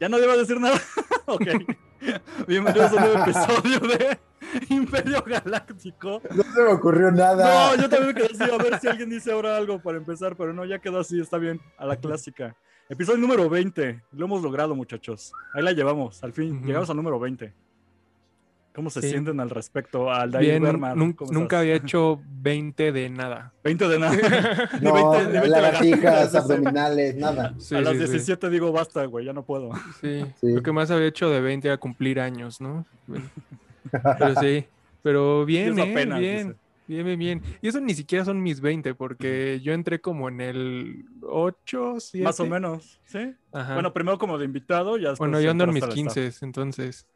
Ya no debo decir nada. ok. Bienvenidos a un nuevo episodio de Imperio Galáctico. No se me ocurrió nada. No, yo también me quedé así, a ver si alguien dice ahora algo para empezar, pero no, ya quedó así, está bien, a la clásica. Episodio número 20, lo hemos logrado muchachos. Ahí la llevamos, al fin, llegamos al número 20. ¿Cómo se Sí. sienten al respecto? Al David Bien, Berman, nun- ¿cómo nunca estás? había hecho 20 de nada. 20 de nada. Ni No, 20 ni 20 lagartijas, abdominales, nada. Sí, a las sí, sí. 17 digo basta, güey, ya no puedo. Sí, Sí. Lo que más había hecho de 20 era cumplir años, ¿no? Pero sí, pero bien, ¿eh? apenas, bien, dice. bien, bien, bien. Y eso ni siquiera son mis 20, porque yo entré como en el 8, 7. Más o menos, ¿sí? Ajá. Bueno, primero como de invitado, ya Bueno, yo ando en mis entraste al staff. 15, entonces.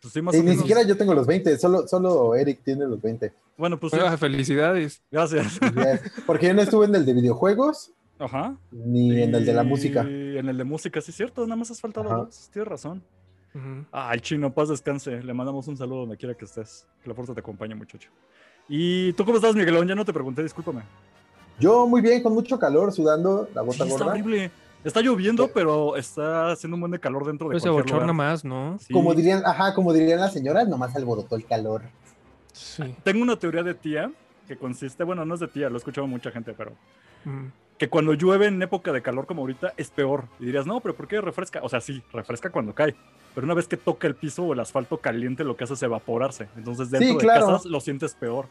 Pues sí, más Y o ni menos. siquiera yo tengo los 20, solo, solo Eric tiene los 20. Bueno, pues sí, Ah, felicidades. gracias. Porque yo no estuve en el de videojuegos Ajá. ni en el de la música. En el de música, sí es cierto, nada más has faltado Ajá. dos, tienes razón. Ah, el chino, paz descanse. Le mandamos un saludo donde quiera que estés. Que la fuerza te acompañe, muchacho. ¿Y tú cómo estás, Miguelón? Ya no te pregunté, discúlpame. Yo muy bien, con mucho calor, sudando la gota Sí, está gorda. horrible. Está lloviendo, pero está haciendo un buen de calor dentro de Pues se cualquier lugar. más, ¿no? Sí. Como dirían, ajá, como dirían las señoras, nomás alborotó el calor. Sí. Tengo una teoría de tía que consiste, bueno, no es de tía, lo he escuchado mucha gente, pero Ujú. que cuando llueve en época de calor como ahorita es peor. Y dirías, no, pero ¿por qué refresca? O sea, sí, refresca cuando cae. Pero una vez que toca el piso o el asfalto caliente, lo que hace es evaporarse. Entonces dentro de claro. casas lo sientes peor.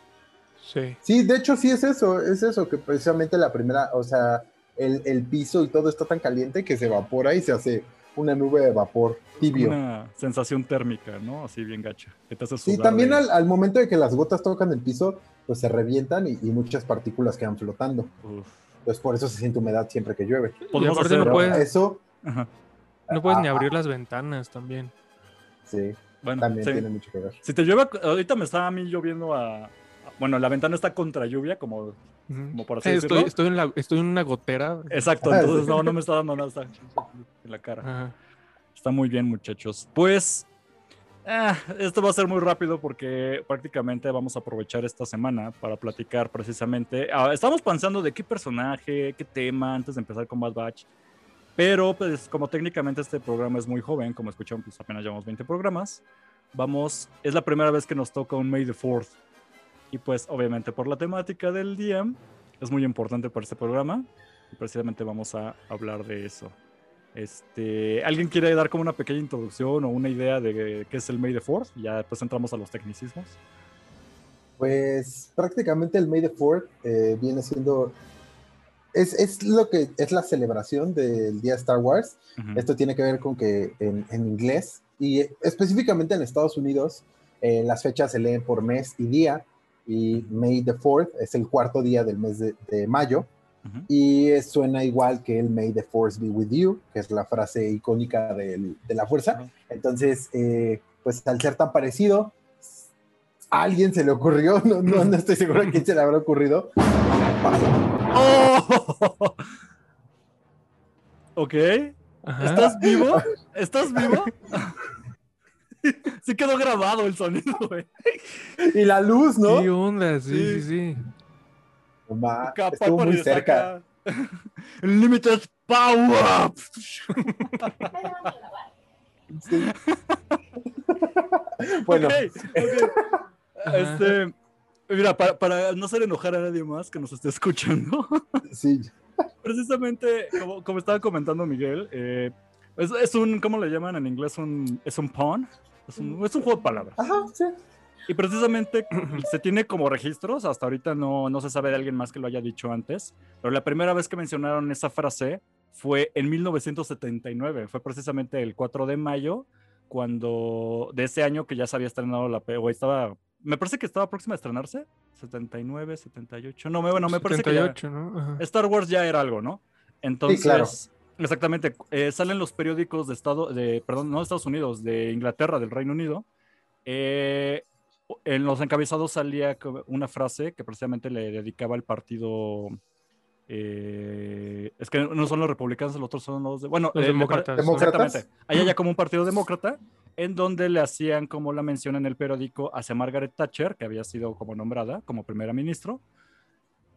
Sí. Sí, de hecho sí es eso, es eso, que precisamente la primera, o sea, el, el piso y todo está tan caliente que se evapora y se hace una nube de vapor tibio. Una sensación térmica, ¿no? Así bien gacha. Que te hace Sí, también de- al, al momento de que las gotas tocan el piso, pues se revientan y, y muchas partículas quedan flotando. Uf. Entonces por eso se siente humedad siempre que llueve. Podemos hacer- no puedes, eso, Ajá. no puedes ni ah, abrir las ventanas también. sí, Bueno, también sí. tiene mucho que ver. Si te llueve, ahorita me está a mí lloviendo a... Bueno, la ventana está contra lluvia, como... Como por así Eh, decirlo. estoy, estoy, en la, estoy en una gotera. Exacto, Ah, entonces no, no me está dando nada está en la cara. Ajá. Está muy bien, muchachos. Pues ah, esto va a ser muy rápido porque prácticamente vamos a aprovechar esta semana para platicar precisamente. ah, estamos pensando de qué personaje, qué tema antes de empezar con Bad Batch. Pero pues como técnicamente este programa es muy joven, como escucharon, pues apenas llevamos 20 programas. Vamos, es la primera vez que nos toca un May the 4th. Y pues obviamente por la temática del día es muy importante para este programa. Y precisamente vamos a hablar de eso. Este, ¿Alguien quiere dar como una pequeña introducción o una idea de qué es el May the Fourth? Ya después entramos a los tecnicismos. Pues prácticamente el May the Fourth eh, viene siendo. Es, es lo que es la celebración del día Star Wars. Esto tiene que ver con que en, en inglés y específicamente en Estados Unidos eh, las fechas se leen por mes y día y May the 4th es el cuarto día del mes de, de mayo Ujú. y es- suena igual que el May the Force be with you, que es la frase icónica del- de la fuerza. Ajá. Entonces, eh, pues al ser tan parecido, a alguien se le ocurrió, no, no, no estoy seguro a quién se le habrá ocurrido. ¡Oh! ok. Ajá. ¿Estás vivo? ¿Estás vivo? sí quedó grabado el sonido, güey. Y la luz, ¿no? ¿Qué onda? Sí, Sí. sí, sí. Estuvo muy cerca. Limited Power. Sí. bueno, Ok, ok. Ajá. Este, mira, para, para no hacer enojar a nadie más que nos esté escuchando, sí, precisamente, como, como estaba comentando Miguel, eh, es, es un, ¿cómo le llaman en inglés? Un, es un pawn. Es un, es un juego de palabras. ajá, sí. Y precisamente se tiene como registros, hasta ahorita no, no se sabe de alguien más que lo haya dicho antes, pero la primera vez que mencionaron esa frase fue en 1979, fue precisamente el 4 de mayo, cuando de ese año que ya se había estrenado la o estaba, me parece que estaba próxima a estrenarse, 79, 78, no, me, bueno, me parece que ya- 78, ¿no? Star Wars ya era algo, ¿no? Entonces, claro. Exactamente, eh, salen los periódicos de Estado, de, perdón, no de Estados Unidos, de Inglaterra, del Reino Unido. eh, en los encabezados salía una frase que precisamente le dedicaba al partido. eh, es que no son los republicanos, los otros son los de. Bueno, Los eh. Demócratas. Exactamente. Hay allá como un partido demócrata en donde le hacían como la mención en el periódico hacia Margaret Thatcher, que había sido como nombrada como primera ministro,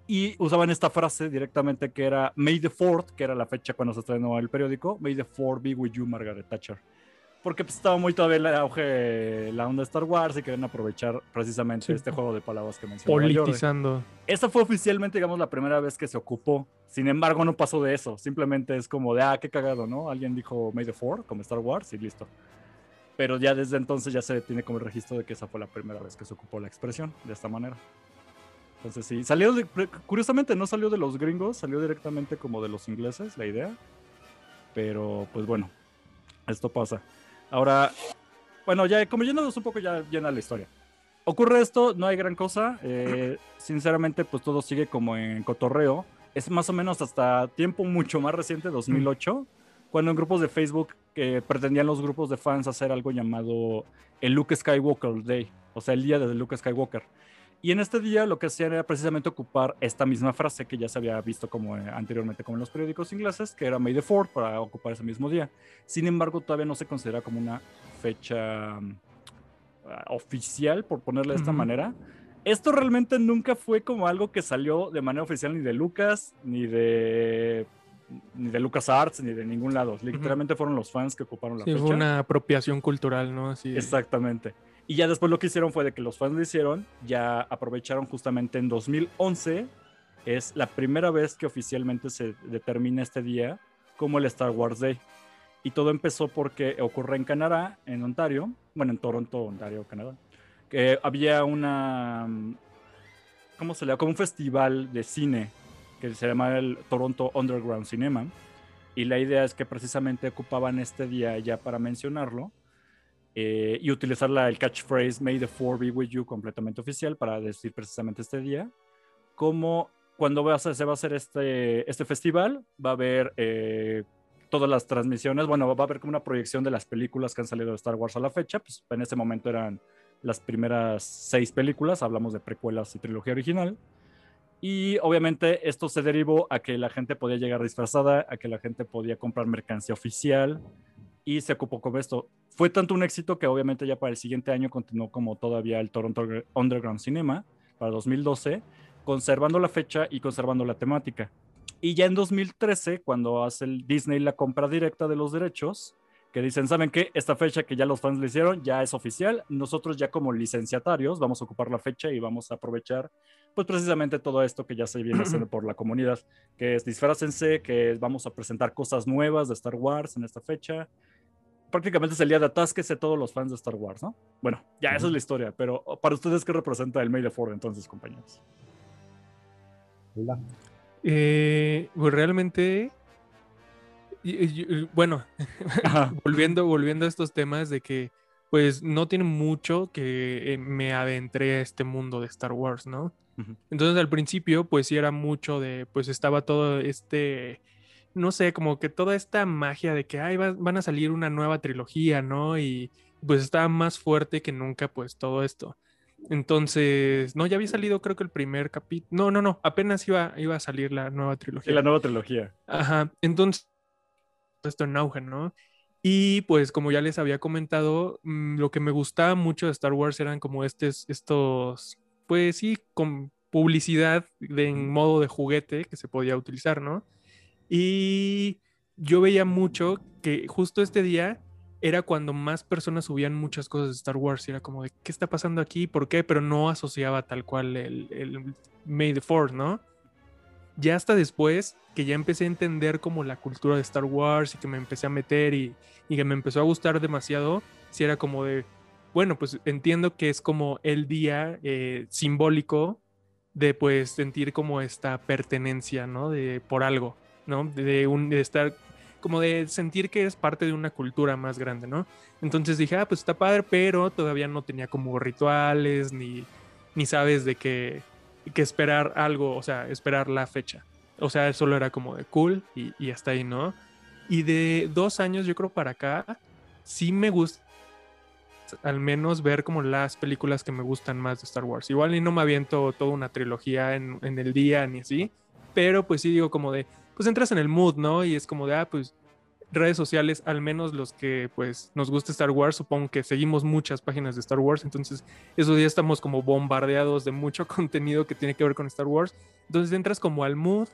y usaban esta frase directamente que era May the 4th, que era la fecha cuando se estrenó el periódico, May the 4th be with you, Margaret Thatcher. Porque pues, estaba muy todavía el auge la onda de Star Wars y querían aprovechar precisamente Sí. este juego de palabras que mencionaba. Politizando. Esa fue oficialmente, digamos, la primera vez que se ocupó. Sin embargo, no pasó de eso. Simplemente es como de, ah, qué cagado, ¿no? Alguien dijo May the 4 como Star Wars y listo. Pero ya desde entonces ya se tiene como el registro de que esa fue la primera vez que se ocupó la expresión de esta manera. Entonces sí, salió, de- curiosamente no salió de los gringos, salió directamente como de los ingleses la idea. Pero pues bueno, esto pasa. Ahora, bueno, ya como yéndonos un poco ya llena la historia. Ocurre esto, no hay gran cosa. eh, sinceramente, pues todo sigue como en cotorreo. Es más o menos hasta tiempo mucho más reciente, 2008, cuando en grupos de Facebook que pretendían los grupos de fans hacer algo llamado el Luke Skywalker Day, o sea, el día de Luke Skywalker. Y en este día lo que hacían era precisamente ocupar esta misma frase que ya se había visto como eh, anteriormente como en los periódicos ingleses, que era May the 4 para ocupar ese mismo día. Sin embargo, todavía no se considera como una fecha ah, oficial, por ponerle de esta Ujú. manera. Esto realmente nunca fue como algo que salió de manera oficial ni de Lucas, ni de ni de Lucas Arts, ni de ningún lado. Literalmente fueron los fans que ocuparon la Sí, fecha. fue una apropiación cultural, ¿no? Así de- Exactamente. Y ya después lo que hicieron fue de que los fans lo hicieron, ya aprovecharon justamente en 2011, es la primera vez que oficialmente se determina este día como el Star Wars Day. Y todo empezó porque ocurre en Canadá, en Ontario, bueno, en Toronto, Ontario, Canadá, que había una, ¿cómo se le llama? Como un festival de cine que se llama el Toronto Underground Cinema. Y la idea es que precisamente ocupaban este día ya para mencionarlo eh, y utilizar la, el catchphrase May the Four be with you completamente oficial para decir precisamente este día. Como cuando va a se va a hacer este, este festival, va a haber eh, todas las transmisiones, bueno, va a haber como una proyección de las películas que han salido de Star Wars a la fecha, pues en ese momento eran las primeras seis películas, hablamos de precuelas y trilogía original. Y obviamente esto se derivó a que la gente podía llegar disfrazada, a que la gente podía comprar mercancía oficial y se ocupó con esto. Fue tanto un éxito que obviamente ya para el siguiente año continuó como todavía el Toronto Underground Cinema para 2012, conservando la fecha y conservando la temática. Y ya en 2013, cuando hace el Disney la compra directa de los derechos, que dicen, ¿saben qué? Esta fecha que ya los fans le hicieron ya es oficial. Nosotros ya como licenciatarios vamos a ocupar la fecha y vamos a aprovechar pues precisamente todo esto que ya se viene haciendo por la comunidad, que es disfrácense, que vamos a presentar cosas nuevas de Star Wars en esta fecha. Prácticamente es el día de atásquese todos los fans de Star Wars, ¿no? Bueno, ya esa es la historia, pero para ustedes, ¿qué representa el May the Fourth entonces, compañeros? Hola. Eh, pues realmente, y- y- y- bueno, volviendo, volviendo a estos temas de que, pues, no tiene mucho que eh, me adentré a este mundo de Star Wars, ¿no? Entonces al principio, pues sí era mucho de, pues estaba todo este, no sé, como que toda esta magia de que, ay, va- van a salir una nueva trilogía, ¿no? Y pues estaba más fuerte que nunca, pues todo esto. Entonces, no, ya había salido creo que el primer capítulo. No, no, no, apenas iba, iba a salir la nueva trilogía. La nueva trilogía. Ajá, entonces, esto en auge, ¿no? Y pues como ya les había comentado, mm, lo que me gustaba mucho de Star Wars eran como estos, estos, pues sí, con publicidad de, en modo de juguete que se podía utilizar, ¿no? Y yo veía mucho que justo este día era cuando más personas subían muchas cosas de Star Wars y era como de, ¿qué está pasando aquí? ¿Por qué? Pero no asociaba tal cual el, el May the Fourth, ¿no? ya hasta después que ya empecé a entender como la cultura de Star Wars y que me empecé a meter y, y que me empezó a gustar demasiado, si era como de, bueno, pues entiendo que es como el día eh, simbólico de pues sentir como esta pertenencia, ¿no? De por algo, ¿no? De, un, de estar, como de sentir que eres parte de una cultura más grande, ¿no? Entonces dije, ah, pues está padre, pero todavía no tenía como rituales ni, ni sabes de qué que esperar algo, o sea, esperar la fecha. O sea, solo era como de cool y, y hasta ahí, ¿no? Y de dos años, yo creo, para acá, sí me gusta al menos ver como las películas que me gustan más de Star Wars. Igual y no me aviento toda una trilogía en, en el día ni así, pero pues sí digo como de, pues entras en el mood, ¿no? Y es como de, ah, pues redes sociales, al menos los que pues nos gusta Star Wars, supongo que seguimos muchas páginas de Star Wars, entonces esos días estamos como bombardeados de mucho contenido que tiene que ver con Star Wars. Entonces entras como al mood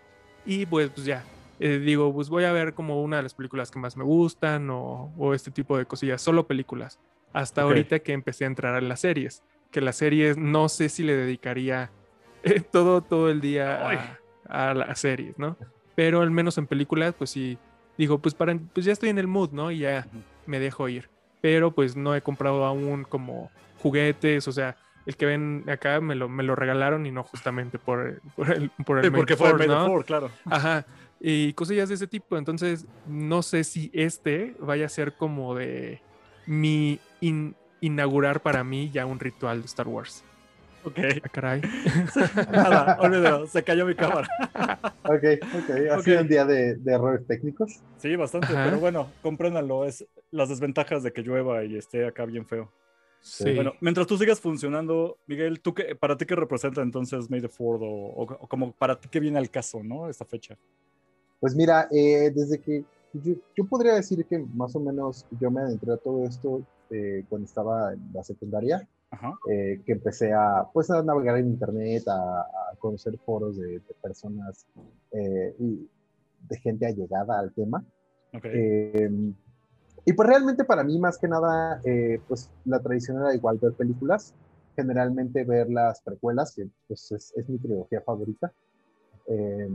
y pues, pues ya, eh, digo, pues voy a ver como una de las películas que más me gustan o, o este tipo de cosillas, solo películas. Hasta ahorita que empecé a entrar a las series, que las series no sé si le dedicaría eh, todo, todo el día a, a las series, ¿no? Pero al menos en películas, pues sí, digo, pues, para, pues ya estoy en el mood, ¿no? Y ya me dejo ir. Pero pues no he comprado aún como juguetes, o sea, el que ven acá me lo, me lo regalaron y no justamente por, por el, por el Sí, porque the fue el ¿no? Claro. Ajá. Y cosillas de ese tipo. Entonces, no sé si este vaya a ser como de mi in- inaugurar para mí ya un ritual de Star Wars. Ok. Ah, caray. Nada, olvídalo, se cayó mi cámara. Ok, ok. Ha Ok. sido un día de, de errores técnicos. Sí, bastante, Ajá. pero bueno, compréndanlo, es las desventajas de que llueva y esté acá bien feo. Sí. Bueno, mientras tú sigas funcionando, Miguel, ¿tú qué, ¿para ti qué representa entonces May the Ford o, o- o como para ti qué viene al caso, ¿no? Esta fecha. Pues mira, eh, desde que yo, yo podría decir que más o menos yo me adentré a todo esto eh, cuando estaba en la secundaria. Eh, que empecé a, pues, a navegar en internet, a, a conocer foros de, de personas eh, y de gente allegada al tema. Ok. Eh, y pues realmente para mí más que nada, eh, pues la tradición era igual ver películas, generalmente ver las precuelas, que pues es, es mi trilogía favorita. Eh,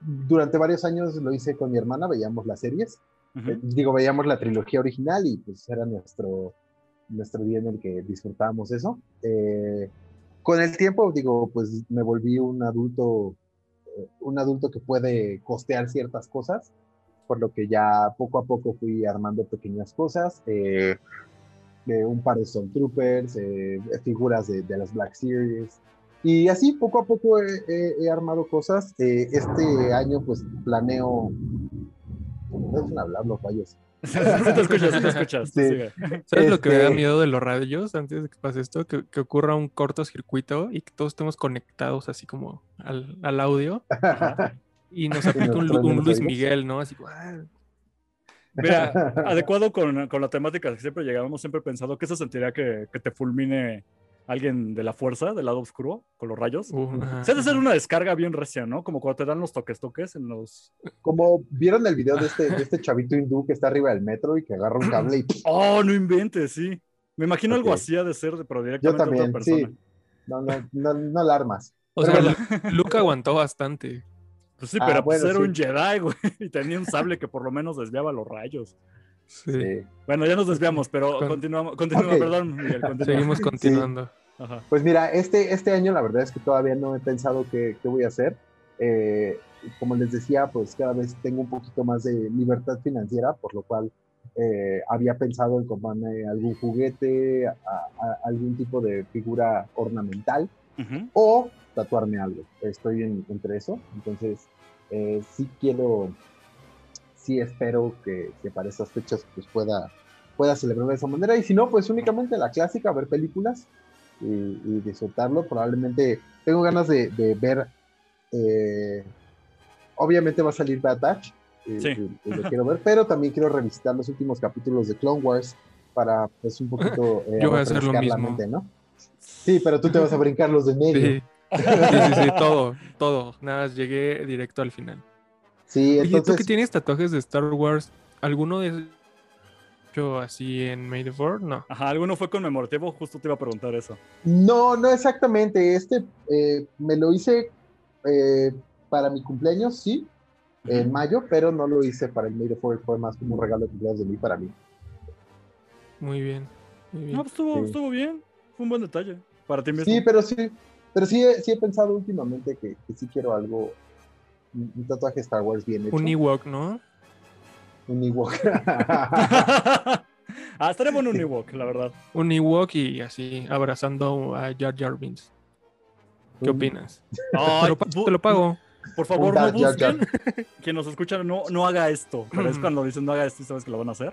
durante varios años lo hice con mi hermana, veíamos las series, Ujú. eh, digo, veíamos la trilogía original y pues era nuestro, nuestro día en el que disfrutábamos eso. Eh, con el tiempo, digo, pues me volví un adulto, eh, un adulto que puede costear ciertas cosas, por lo que ya poco a poco fui armando pequeñas cosas, eh, un par de Stormtroopers, eh, figuras de, de las Black Series, y así poco a poco he, he- he armado cosas. Eh, este año pues planeo... No dejen hablar los rayos. Sí te escuchas, sí te escuchas. Sí. ¿Sabes lo que me da Este- miedo de los radios antes de que pase esto? Que, que ocurra un cortocircuito y que todos estemos conectados así como al, al audio y nos aplique un, Luis. Miguel, ¿no? Así, ¡guau! Mira, adecuado con, con la temática que siempre llegamos, siempre he pensado que se sentiría que, que te fulmine alguien de la fuerza, del lado oscuro, con los rayos. Uh, Se ha de ser una descarga bien recia, ¿no? Como cuando te dan los toques toques en los. Como vieron el video de este, de este chavito hindú que está arriba del metro y que agarra un cable y Oh, no inventes, sí. Me imagino algo así ha de ser, pero yo directamente a otra también, persona. sí. No, no, no, no la armas. O sea, Luke aguantó bastante. Pues sí, Ah, pero pues bueno, era sí. un Jedi, güey. Y tenía un sable que por lo menos desviaba los rayos. Sí. Sí. Bueno, ya nos desviamos, pero Con- continuamos. Continúa, perdón, Miguel, continúa. Seguimos continuando. Ajá. Pues mira, este, este año la verdad es que todavía no he pensado qué, qué voy a hacer. Eh, como les decía, pues cada vez tengo un poquito más de libertad financiera, por lo cual eh, había pensado en comprarme algún juguete, a- a- algún tipo de figura ornamental o tatuarme algo. Estoy en- entre eso, entonces eh, sí quiero, sí espero que, que para esas fechas pues pueda, pueda celebrar de esa manera y si no, pues únicamente la clásica, ver películas y, y disfrutarlo. Probablemente tengo ganas de, de ver, eh, obviamente va a salir Bad Batch, Sí. y lo quiero ver, pero también quiero revisitar los últimos capítulos de Clone Wars para pues un poquito eh, Yo voy a hacer lo la mismo. mente, ¿no? Sí, pero tú te vas a brincar los de medio. Sí. Sí, sí, sí, todo, todo. Nada, más llegué directo al final. Sí, Oye, ¿tú entonces. que tienes tatuajes de Star Wars? ¿Alguno de hecho así en May the Fourth? No. Ajá, alguno fue conmemorativo, justo te iba a preguntar eso. No, no exactamente. Este eh, me lo hice eh, para mi cumpleaños, sí, en mayo, pero no lo hice para el May the Fourth, fue más como un regalo de cumpleaños de mí para mí. Muy bien. Muy bien. No, pues estuvo, Sí. estuvo bien. Fue un buen detalle. Para ti mismo. Sí, pero sí, pero sí, he- sí he pensado últimamente que, que sí quiero algo, un, tatuaje de Star Wars bien hecho. Un Ewok, ¿no? Un Ewok. ah, estaría bueno un Ewok, la verdad. Un Ewok y así abrazando a Jar Jar Binks. ¿Qué opinas? Ay, Te lo, te pago. Por favor, no busquen. Quien nos escucha, no, no haga esto. Pero es cuando dicen no haga esto y sabes que lo van a hacer.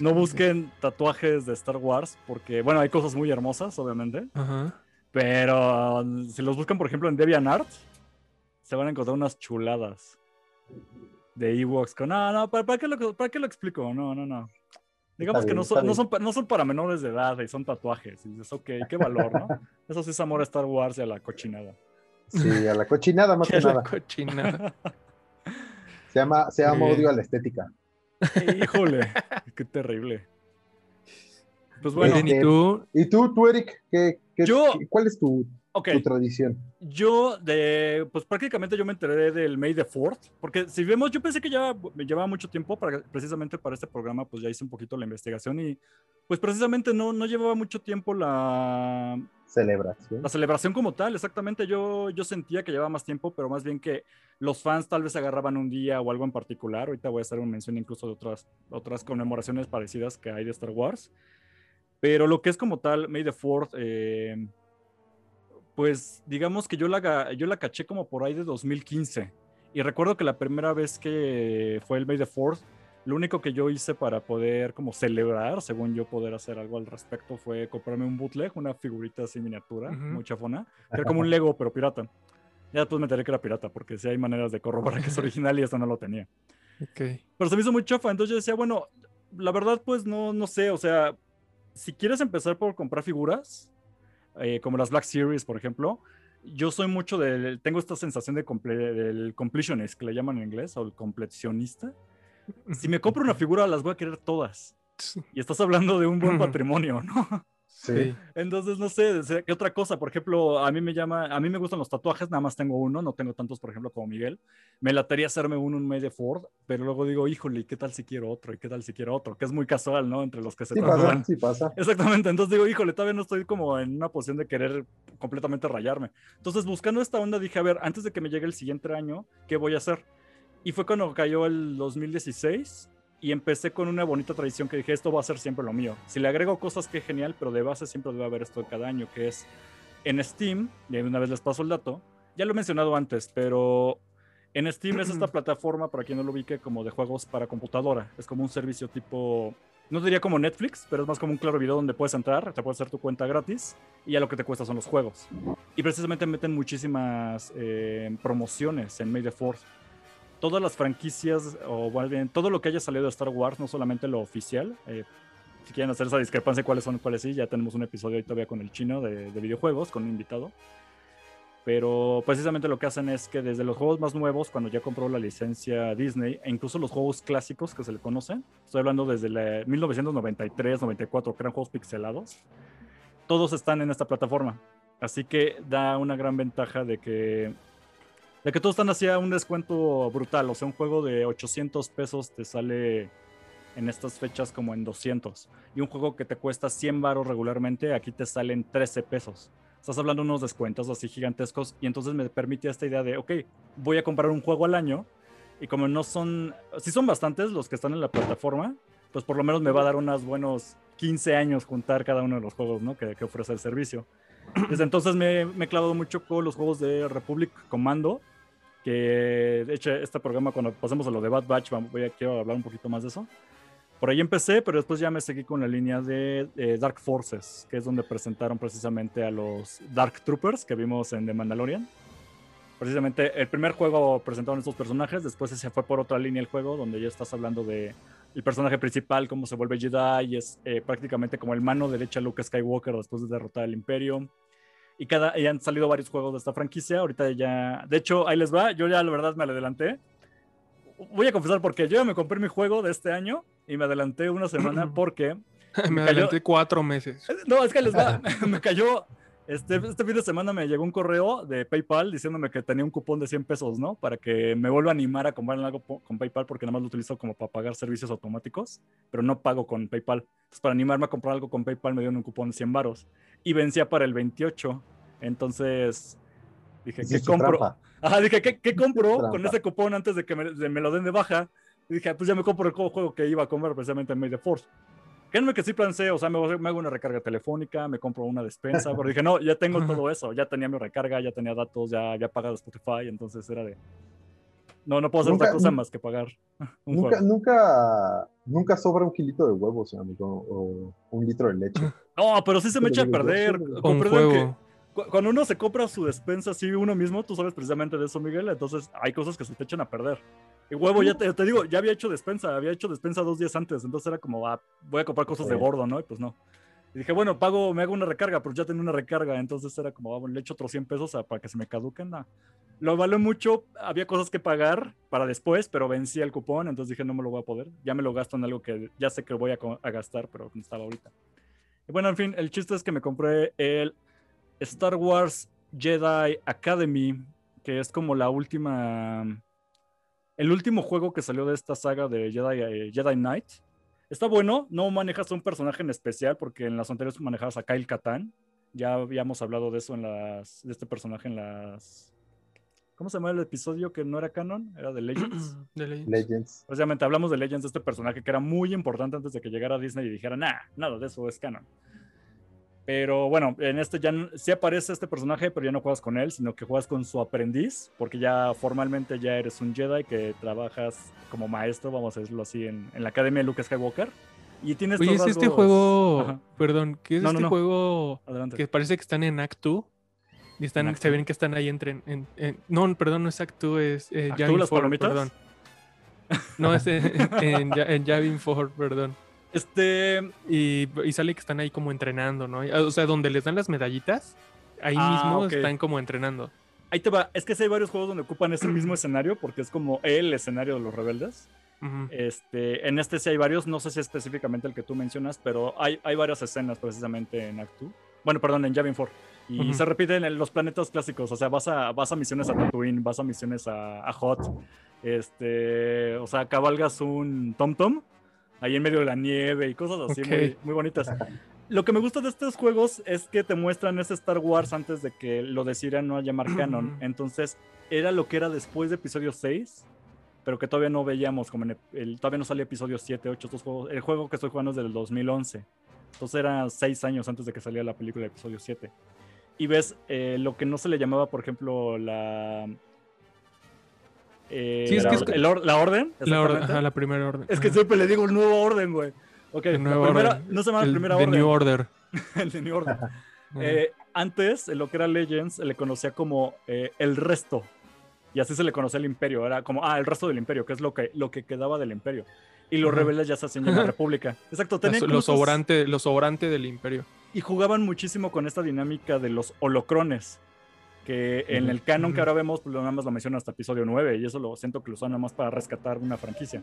No busquen tatuajes de Star Wars, porque, bueno, hay cosas muy hermosas, obviamente. Ajá. Pero si los buscan, por ejemplo, en DeviantArt, se van a encontrar unas chuladas. De Ewoks. Con, no, no, ¿para, para, qué lo, ¿para qué lo explico? No, no, no. Digamos que no son, no, son, no son para menores de edad y son tatuajes. Y dices, ok, qué valor, ¿no? Eso sí es amor a Star Wars y a la cochinada. Sí, a la cochinada más que Qué la nada. cochina. Se llama, se llama odio a la estética. Híjole, qué terrible. Pues bueno, Eden, ¿y tú? ¿Y tú, tú Eric? ¿qué, qué- Yo- qué- ¿Cuál es tu, ok. tu tradición? Yo, de, pues prácticamente yo me enteré del May the 4 porque si vemos, yo pensé que ya me llevaba mucho tiempo para, precisamente para este programa, pues ya hice un poquito la investigación y pues precisamente no, no llevaba mucho tiempo la, Celebración. la celebración como tal, exactamente. Yo, yo sentía que llevaba más tiempo, pero más bien que los fans tal vez agarraban un día o algo en particular. Ahorita voy a hacer una mención incluso de otras, otras conmemoraciones parecidas que hay de Star Wars. Pero lo que es como tal, May the 4 eh, pues digamos que yo la, yo la caché como por ahí de 2015. Y recuerdo que la primera vez que fue el May the 4 lo único que yo hice para poder como celebrar, según yo poder hacer algo al respecto, fue comprarme un bootleg, una figurita así miniatura, Ujú. muy chafona, que era como un Lego, pero pirata. Ya después me enteré que era pirata, porque sí hay maneras de corroborar que es original y esta no lo tenía. Ok. Pero se me hizo muy chafa, entonces yo decía, bueno, la verdad pues no, no sé, o sea, si quieres empezar por comprar figuras, eh, como las Black Series, por ejemplo, yo soy mucho del, tengo esta sensación de comple- del completionist, que le llaman en inglés, o el completionista. Si me compro una figura, las voy a querer todas. Y estás hablando de un buen patrimonio, ¿no? Sí. Entonces, no sé, ¿qué otra cosa? Por ejemplo, a mí me llama, a mí me gustan los tatuajes, nada más tengo uno, no tengo tantos, por ejemplo, como Miguel. Me latería hacerme uno un May de Ford, pero luego digo, híjole, ¿y qué tal si quiero otro? ¿Y qué tal si quiero otro? Que es muy casual, ¿no? Entre los que se Sí tatúan. pasa, sí pasa. Exactamente, entonces digo, híjole, todavía no estoy como en una posición de querer completamente rayarme. Entonces, buscando esta onda, dije, a ver, antes de que me llegue el siguiente año, ¿qué voy a hacer? Y fue cuando cayó el 2016 y empecé con una bonita tradición que dije, esto va a ser siempre lo mío. Si le agrego cosas, que genial, pero de base siempre debe haber esto cada año, que es en Steam, y de una vez les paso el dato, ya lo he mencionado antes, pero en Steam es esta plataforma, para quien no lo ubique, como de juegos para computadora. Es como un servicio tipo, no diría como Netflix, pero es más como un claro video donde puedes entrar, te puedes hacer tu cuenta gratis y ya lo que te cuesta son los juegos. Y precisamente meten muchísimas eh, promociones en May the Fourth. Todas las franquicias, o más bien, todo lo que haya salido de Star Wars, no solamente lo oficial. eh, si quieren hacer esa discrepancia, cuáles son, cuáles sí, ya tenemos un episodio ahí todavía con el chino de, de videojuegos, con un invitado. Pero precisamente lo que hacen es que desde los juegos más nuevos, cuando ya compró la licencia Disney, e incluso los juegos clásicos que se le conocen, estoy hablando desde la 1993, 94, que eran juegos pixelados, todos están en esta plataforma. Así que da una gran ventaja de que, de que todos están hacia un descuento brutal. O sea, un juego de 800 pesos te sale en estas fechas como en 200. Y un juego que te cuesta 100 baros regularmente, aquí te salen 13 pesos. Estás hablando de unos descuentos así gigantescos y entonces me permite esta idea de, ok, voy a comprar un juego al año y como no son, si son bastantes los que están en la plataforma, pues por lo menos me va a dar unos buenos 15 años juntar cada uno de los juegos ¿no? que, que ofrece el servicio. Desde entonces me, me he clavado mucho con los juegos de Republic Commando, que de hecho este programa cuando pasemos a lo de Bad Batch voy a, quiero hablar un poquito más de eso. Por ahí empecé, pero después ya me seguí con la línea de eh, Dark Forces, que es donde presentaron precisamente a los Dark Troopers que vimos en The Mandalorian. Precisamente el primer juego presentaron estos personajes, después se fue por otra línea el juego, donde ya estás hablando de el personaje principal, cómo se vuelve Jedi, y es eh, prácticamente como el mano derecha de Luke Skywalker después de derrotar al Imperio. Y, cada, y han salido varios juegos de esta franquicia. Ahorita ya, de hecho, ahí les va. Yo ya la verdad me adelanté. Voy a confesar porque yo ya me compré mi juego de este año y me adelanté una semana porque Me adelanté cuatro meses. no, es que les va. me cayó. Este, este fin de semana me llegó un correo de PayPal diciéndome que tenía un cupón de 100 pesos, ¿no? Para que me vuelva a animar a comprar algo con PayPal porque nada más lo utilizo como para pagar servicios automáticos, pero no pago con PayPal. Entonces, para animarme a comprar algo con PayPal me dieron un cupón de 100 varos y vencía para el 28. Entonces dije, ¿qué compro? Ajá, dije, ¿qué, qué compro Trampa. con ese cupón antes de que me, de- me lo den de baja? Y dije, pues ya me compro el juego- que iba a comprar precisamente en May the Force. Créanme que sí plancé, o sea, me, me hago una recarga telefónica, me compro una despensa, pero dije, no, ya tengo todo eso, ya tenía mi recarga, ya tenía datos, ya había pagado Spotify, entonces era de... No, no puedo hacer Nunca- otra cosa más que pagar un Nunca, juego. nunca, nunca sobra un kilito de huevos, amigo, o un litro de leche. No, pero sí se me echa a perder. Comprenden que cuando uno se compra su despensa así uno mismo, tú sabes precisamente de eso, Miguel, entonces hay cosas que se te echan a perder. Y huevo, ya te, te digo, ya había hecho despensa, había hecho despensa dos días antes, entonces era como, ah, voy a comprar cosas de gordo, ¿no? Y pues no. Y dije, bueno, pago, me hago una recarga, pero ya tenía una recarga, entonces era como, ah, bueno, le echo otros 100 pesos a- para que se me caduquen. nah. Lo valió mucho, había cosas que pagar para después, pero vencía el cupón, entonces dije, no me lo voy a poder. Ya me lo gasto en algo que ya sé que voy a gastar, pero no estaba ahorita. Y bueno, en fin, el chiste es que me compré el Star Wars Jedi Academy, que es como la última. El último juego que salió de esta saga de Jedi, eh, Jedi Knight. Está bueno, no manejas a un personaje en especial, porque en las anteriores manejabas a Kyle Katarn. Ya habíamos hablado de eso en las. de este personaje en las. ¿Cómo se llama el episodio que no era canon? Era de Legends. De Legends. Legends. Precisamente hablamos de Legends de este personaje que era muy importante antes de que llegara Disney y dijera, nah, nada de eso es canon. Pero bueno, en este ya sí aparece este personaje, pero ya no juegas con él, sino que juegas con su aprendiz, porque ya formalmente ya eres un Jedi que trabajas como maestro, vamos a decirlo así, en, en la Academia de Luke Skywalker. Y tienes Oye, es este juego, Ajá, perdón, ¿qué es No, este no. juego adelante. que parece que están en Act 2? Y están, ¿En Act se ven que están ahí entre... en- en- no, perdón, no es Act 2, es eh, ¿Act two, Yavin las 4, palomitas? perdón. No, es en, en, Ya- en Yavin 4, perdón. Este, Y, y sale que están ahí como entrenando, ¿no? O sea, donde les dan las medallitas, ahí Ah, mismo están como entrenando. ahí te va, es que sí hay varios juegos donde ocupan ese mismo escenario, porque es como el escenario de los rebeldes. Este, en este sí hay varios, no sé si específicamente el que tú mencionas, pero hay, hay varias escenas precisamente en Act 2. Bueno, perdón, en Yavin 4. Y se repiten en los planetas clásicos, o sea, vas a, vas a misiones a Tatooine, vas a misiones a, a Hot, este, o sea, cabalgas un Tom Tom ahí en medio de la nieve y cosas así muy, muy bonitas. Lo que me gusta de estos juegos es que te muestran ese Star Wars antes de que lo decidieran no llamar canon. Entonces, era lo que era después de episodio 6, pero que todavía no veíamos, como en el, el- todavía no salía episodio 7, 8, estos juegos. El juego que estoy jugando es del 2011. Entonces era 6 años antes de que saliera la película de episodio 7. Y ves eh, lo que no se le llamaba, por ejemplo, la... eh, Sí, es que es- el or- la orden. La, exactamente. ajá, la primera orden. Es que Ajá. siempre le digo el nuevo orden, güey. Ok, El la nuevo primera- orden. no se llama El- primera The orden. New Order. el de New Order. Eh, antes, en lo que era Legends, se le conocía como eh, el resto. Y así se le conocía al imperio. Era como, ah, el resto del imperio, que es lo que, lo que quedaba del imperio. Y los Ajá. rebeldes ya se hacían llamar república. Exacto, tenían Lo, como lo esos- sobrante, lo sobrante del imperio. Y jugaban muchísimo con esta dinámica de los holocrones. Que en el canon que ahora vemos, pues nada más lo mencionan hasta episodio 9. Y eso lo siento que lo usan nada más para rescatar una franquicia.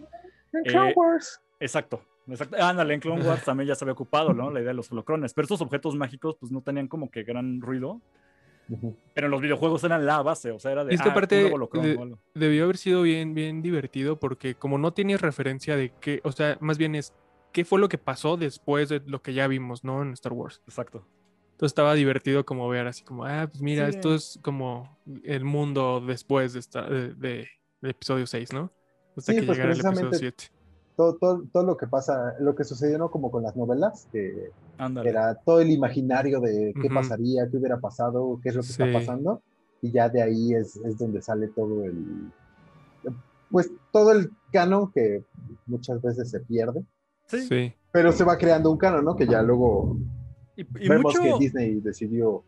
En Eh, Clone Wars. Exacto, exacto. Ándale, en Clone Wars también ya se había ocupado, ¿no? La idea de los holocrones. Pero estos objetos mágicos, pues no tenían como que gran ruido. Pero en los videojuegos eran la base, o sea, era de. Y es que ah, de- algo. Debió haber sido bien, bien divertido porque como no tienes referencia de qué, o sea, más bien es qué fue lo que pasó después de lo que ya vimos, ¿no? En Star Wars. Exacto. Entonces estaba divertido como ver así como, ah, pues mira, Sí. esto es como el mundo después de, esta, de, de- del episodio 6, ¿no? Hasta Sí, que pues, llegara el episodio precisamente- 7. Todo, todo, todo lo que pasa, lo que sucedió, ¿no? Como con las novelas, que Ándale. era todo el imaginario de qué pasaría, qué hubiera pasado, qué es lo que Sí. está pasando, y ya de ahí es, es donde sale todo el, pues todo el canon que muchas veces se pierde, Sí. Sí. pero se va creando un canon, ¿no? Que ya luego Y, y vemos mucho. que Disney decidió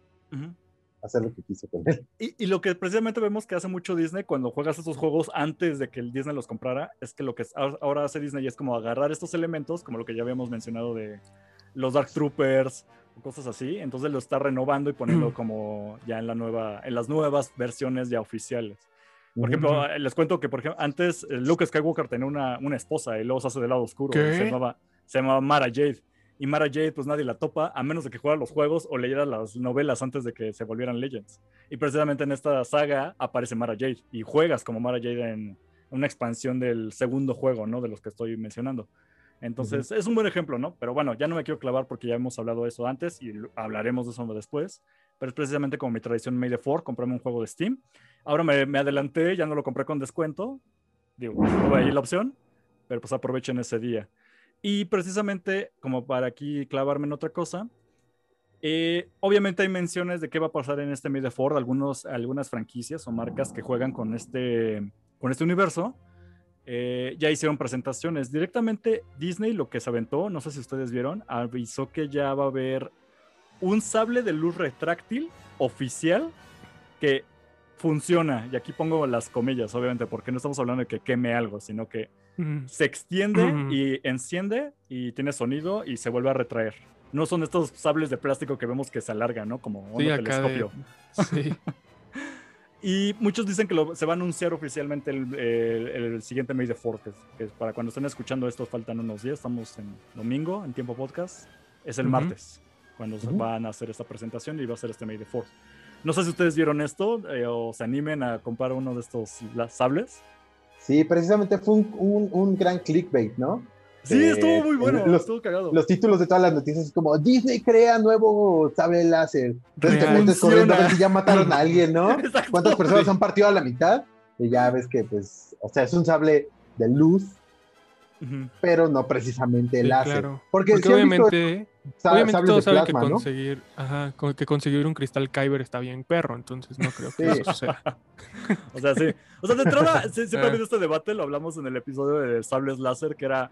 hacer lo que quiso con él. Y, y lo que precisamente vemos que hace mucho Disney cuando juegas estos juegos antes de que el Disney los comprara, es que lo que ahora- hace Disney es como agarrar estos elementos, como lo que ya habíamos mencionado de los Dark Troopers o cosas así, entonces lo está renovando y poniendo como ya en la nueva, en las nuevas versiones ya oficiales. Por ejemplo, eh, les cuento que por ejemplo, antes eh, Luke Skywalker tenía una, una esposa y luego se hace del lado oscuro. Se llamaba, se llamaba Mara Jade. Y Mara Jade, pues nadie la topa, a menos de que jugara los juegos o leyera las novelas antes de que se volvieran Legends. Y precisamente en esta saga aparece Mara Jade y juegas como Mara Jade en una expansión del segundo juego, ¿no? De los que estoy mencionando. Entonces, es un buen ejemplo, ¿no? Pero bueno, ya no me quiero clavar porque ya hemos hablado de eso antes y hablaremos de eso después. Pero es precisamente como mi tradición the 4, comprarme un juego de Steam. Ahora me, me adelanté, ya no lo compré con descuento. Digo, tuve ahí la opción, pero pues aprovechen ese día. Y precisamente, como para aquí clavarme en otra cosa, eh, obviamente hay menciones de qué va a pasar en este May the 4, algunos, algunas franquicias o marcas que juegan con este, con este universo. eh, ya hicieron presentaciones. Directamente Disney lo que se aventó, no sé si ustedes vieron, avisó que ya va a haber un sable de luz retráctil oficial que funciona, y aquí pongo las comillas, obviamente, porque no estamos hablando de que queme algo, sino que Se extiende y enciende y tiene sonido y se vuelve a retraer. No son estos sables de plástico que vemos que se alargan, ¿no? Como un Sí, de- telescopio. Sí. Y muchos dicen que lo- se va a anunciar oficialmente el, el- el siguiente May the 4th, que, es- para cuando estén escuchando esto faltan unos días, estamos en domingo, en tiempo podcast, es el martes, cuando Ujú. van a hacer esta presentación y va a ser este May the 4th. No sé si ustedes vieron esto eh, o se animen a comprar uno de estos sables. Sí, precisamente fue un, un- un gran clickbait, ¿no? Sí, Eh, estuvo muy bueno, los- estuvo cagado. Los títulos de todas las noticias es como Disney crea nuevo sable láser. Entonces te metes corriendo a ver si ya mataron a alguien, ¿no? Exacto. ¿Cuántas personas Sí. han partido a la mitad? Y ya ves que, pues, o sea, es un sable de luz, pero no precisamente Sí, láser. claro. Porque, Porque sí han visto obviamente, sa- obviamente todos saben que ¿no? conseguir, ajá, que conseguir un cristal Kyber está bien perro, entonces no creo que Sí. eso suceda. O sea, sí. O sea, de entrada, sí, siempre ha Ah. habido este debate, lo hablamos en el episodio de sables láser, que era,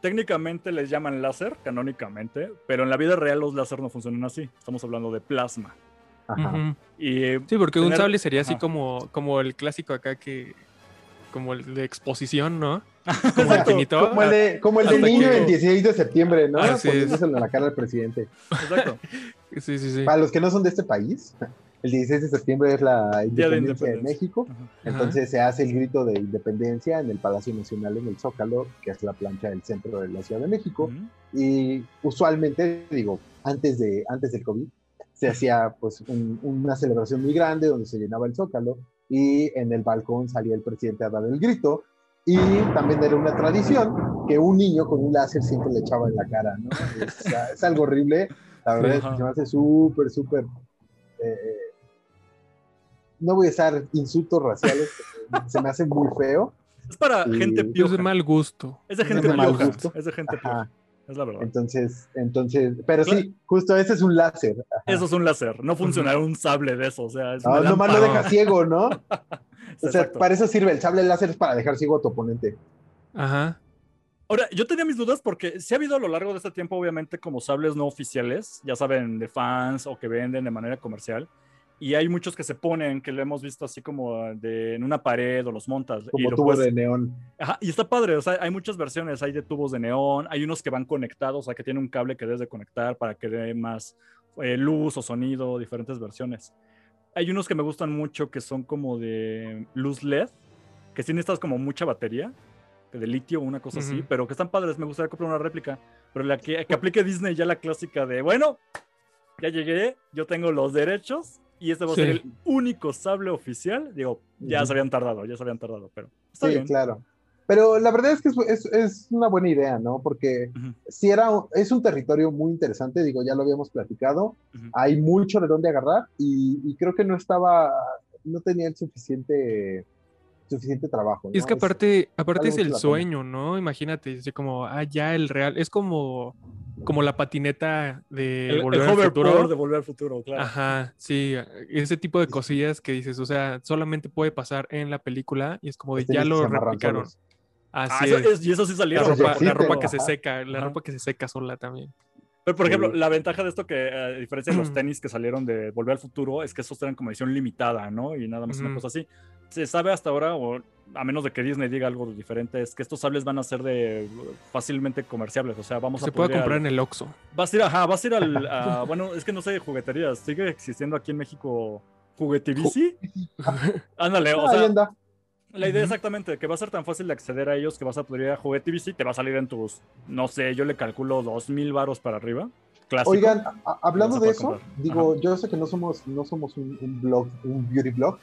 técnicamente les llaman láser, canónicamente, pero en la vida real los láser no funcionan así. Estamos hablando de plasma. Ajá. Y Sí, porque un sable sería así ajá. como, como el clásico acá que, como el de exposición, ¿no? Como Exacto, infinito. Como el de, como el de Hasta niño que- el 16 de septiembre, ¿no? Así es. Poniéndoselo en la cara al presidente. exacto. Sí, sí, sí. Para los que no son de este país, el 16 de septiembre es la Día de independencia de, independencia. México. Ajá. Entonces se hace el grito de independencia en el Palacio Nacional, en el Zócalo, que es la plancha del centro de la Ciudad de México. Ujú. Y usualmente, digo, antes, de, antes del COVID, se hacía pues un- una celebración muy grande donde se llenaba el Zócalo y en el balcón salía el presidente a dar el grito. Y también era una tradición que un niño con un láser siempre le echaba en la cara, ¿no? Es, es algo horrible. La verdad es que Ajá. se me hace súper, súper... eh, no voy a usar insultos raciales, se me hace muy feo. Es para Y- gente Es de pioja. mal gusto. Es de es gente de mal pioja. gusto. Es de gente pioja. Ajá. Es la verdad. Entonces, entonces, pero Claro. sí, justo ese es un láser. Ajá. Eso es un láser. No funcionará un sable de eso. O sea, es una nomás lo deja ciego, ¿no? O sea, Exacto. para eso sirve. El sable láser es para dejar ciego a tu oponente. Ajá. Ahora, yo tenía mis dudas porque sí ha habido a lo largo de este tiempo, obviamente, como sables no oficiales, ya saben, de fans o que venden de manera comercial. Y hay muchos que se ponen, que lo hemos visto así como de, en una pared o los montas. y Como lo tubo puedes- de neón. Ajá, y está padre, o sea, hay muchas versiones, hay de tubos de neón, hay unos que van conectados, o sea, que tienen un cable que debes de conectar para que dé más eh, luz o sonido, diferentes versiones. Hay unos que me gustan mucho que son como de luz LED, que sí necesitas como mucha batería, de litio o una cosa así, Ujú. pero que están padres, me gustaría comprar una réplica, pero la que, que aplique Disney ya la clásica de, bueno, ya llegué, yo tengo los derechos y este va a ser el único sable oficial. Digo, ya se habían tardado, ya se habían tardado, pero está Sí, bien. claro. Pero la verdad es que es, es- es una buena idea, ¿no? Porque Ujú. si era, es un territorio muy interesante, digo, ya lo habíamos platicado, hay mucho de dónde agarrar y, y creo que no estaba, no tenía el suficiente, suficiente trabajo. Y es que aparte, aparte es el sueño, ¿no? Imagínate, así como, ah, ya el real, es como, como la patineta de El, el Volver al Futuro. de Volver al Futuro, claro. Ajá, sí, ese tipo de cosillas que dices, o sea, solamente puede pasar en la película y es como de Los ya lo replicaron. solos. Ah, Así eso es. y eso sí La salieron. Sí ropa, la ropa que se seca, la Ajá. ropa que se seca sola también. Pero, por ejemplo, Sí. la ventaja de esto que, a diferencia de los tenis que salieron de Volver al Futuro, es que esos eran como edición limitada, ¿no? Y nada más una cosa así. Se sabe hasta ahora, o a menos de que Disney diga algo diferente, es que estos sables van a ser de fácilmente comerciables. O sea, vamos a Se puede comprar al- en el Oxxo. Vas a ir, ajá, vas a ir al. a- bueno, es que no sé de jugueterías. ¿Sigue existiendo aquí en México juguetivici? Ándale, o sea, anda. la idea exactamente, que va a ser tan fácil de acceder a ellos que vas a poder ir a juguetivici, te va a salir en tus, no sé, yo le calculo dos mil varos para arriba. Clásico. Oigan, hablando de eso, comprar. digo, yo sé que no somos, no somos un, un blog, un beauty blog.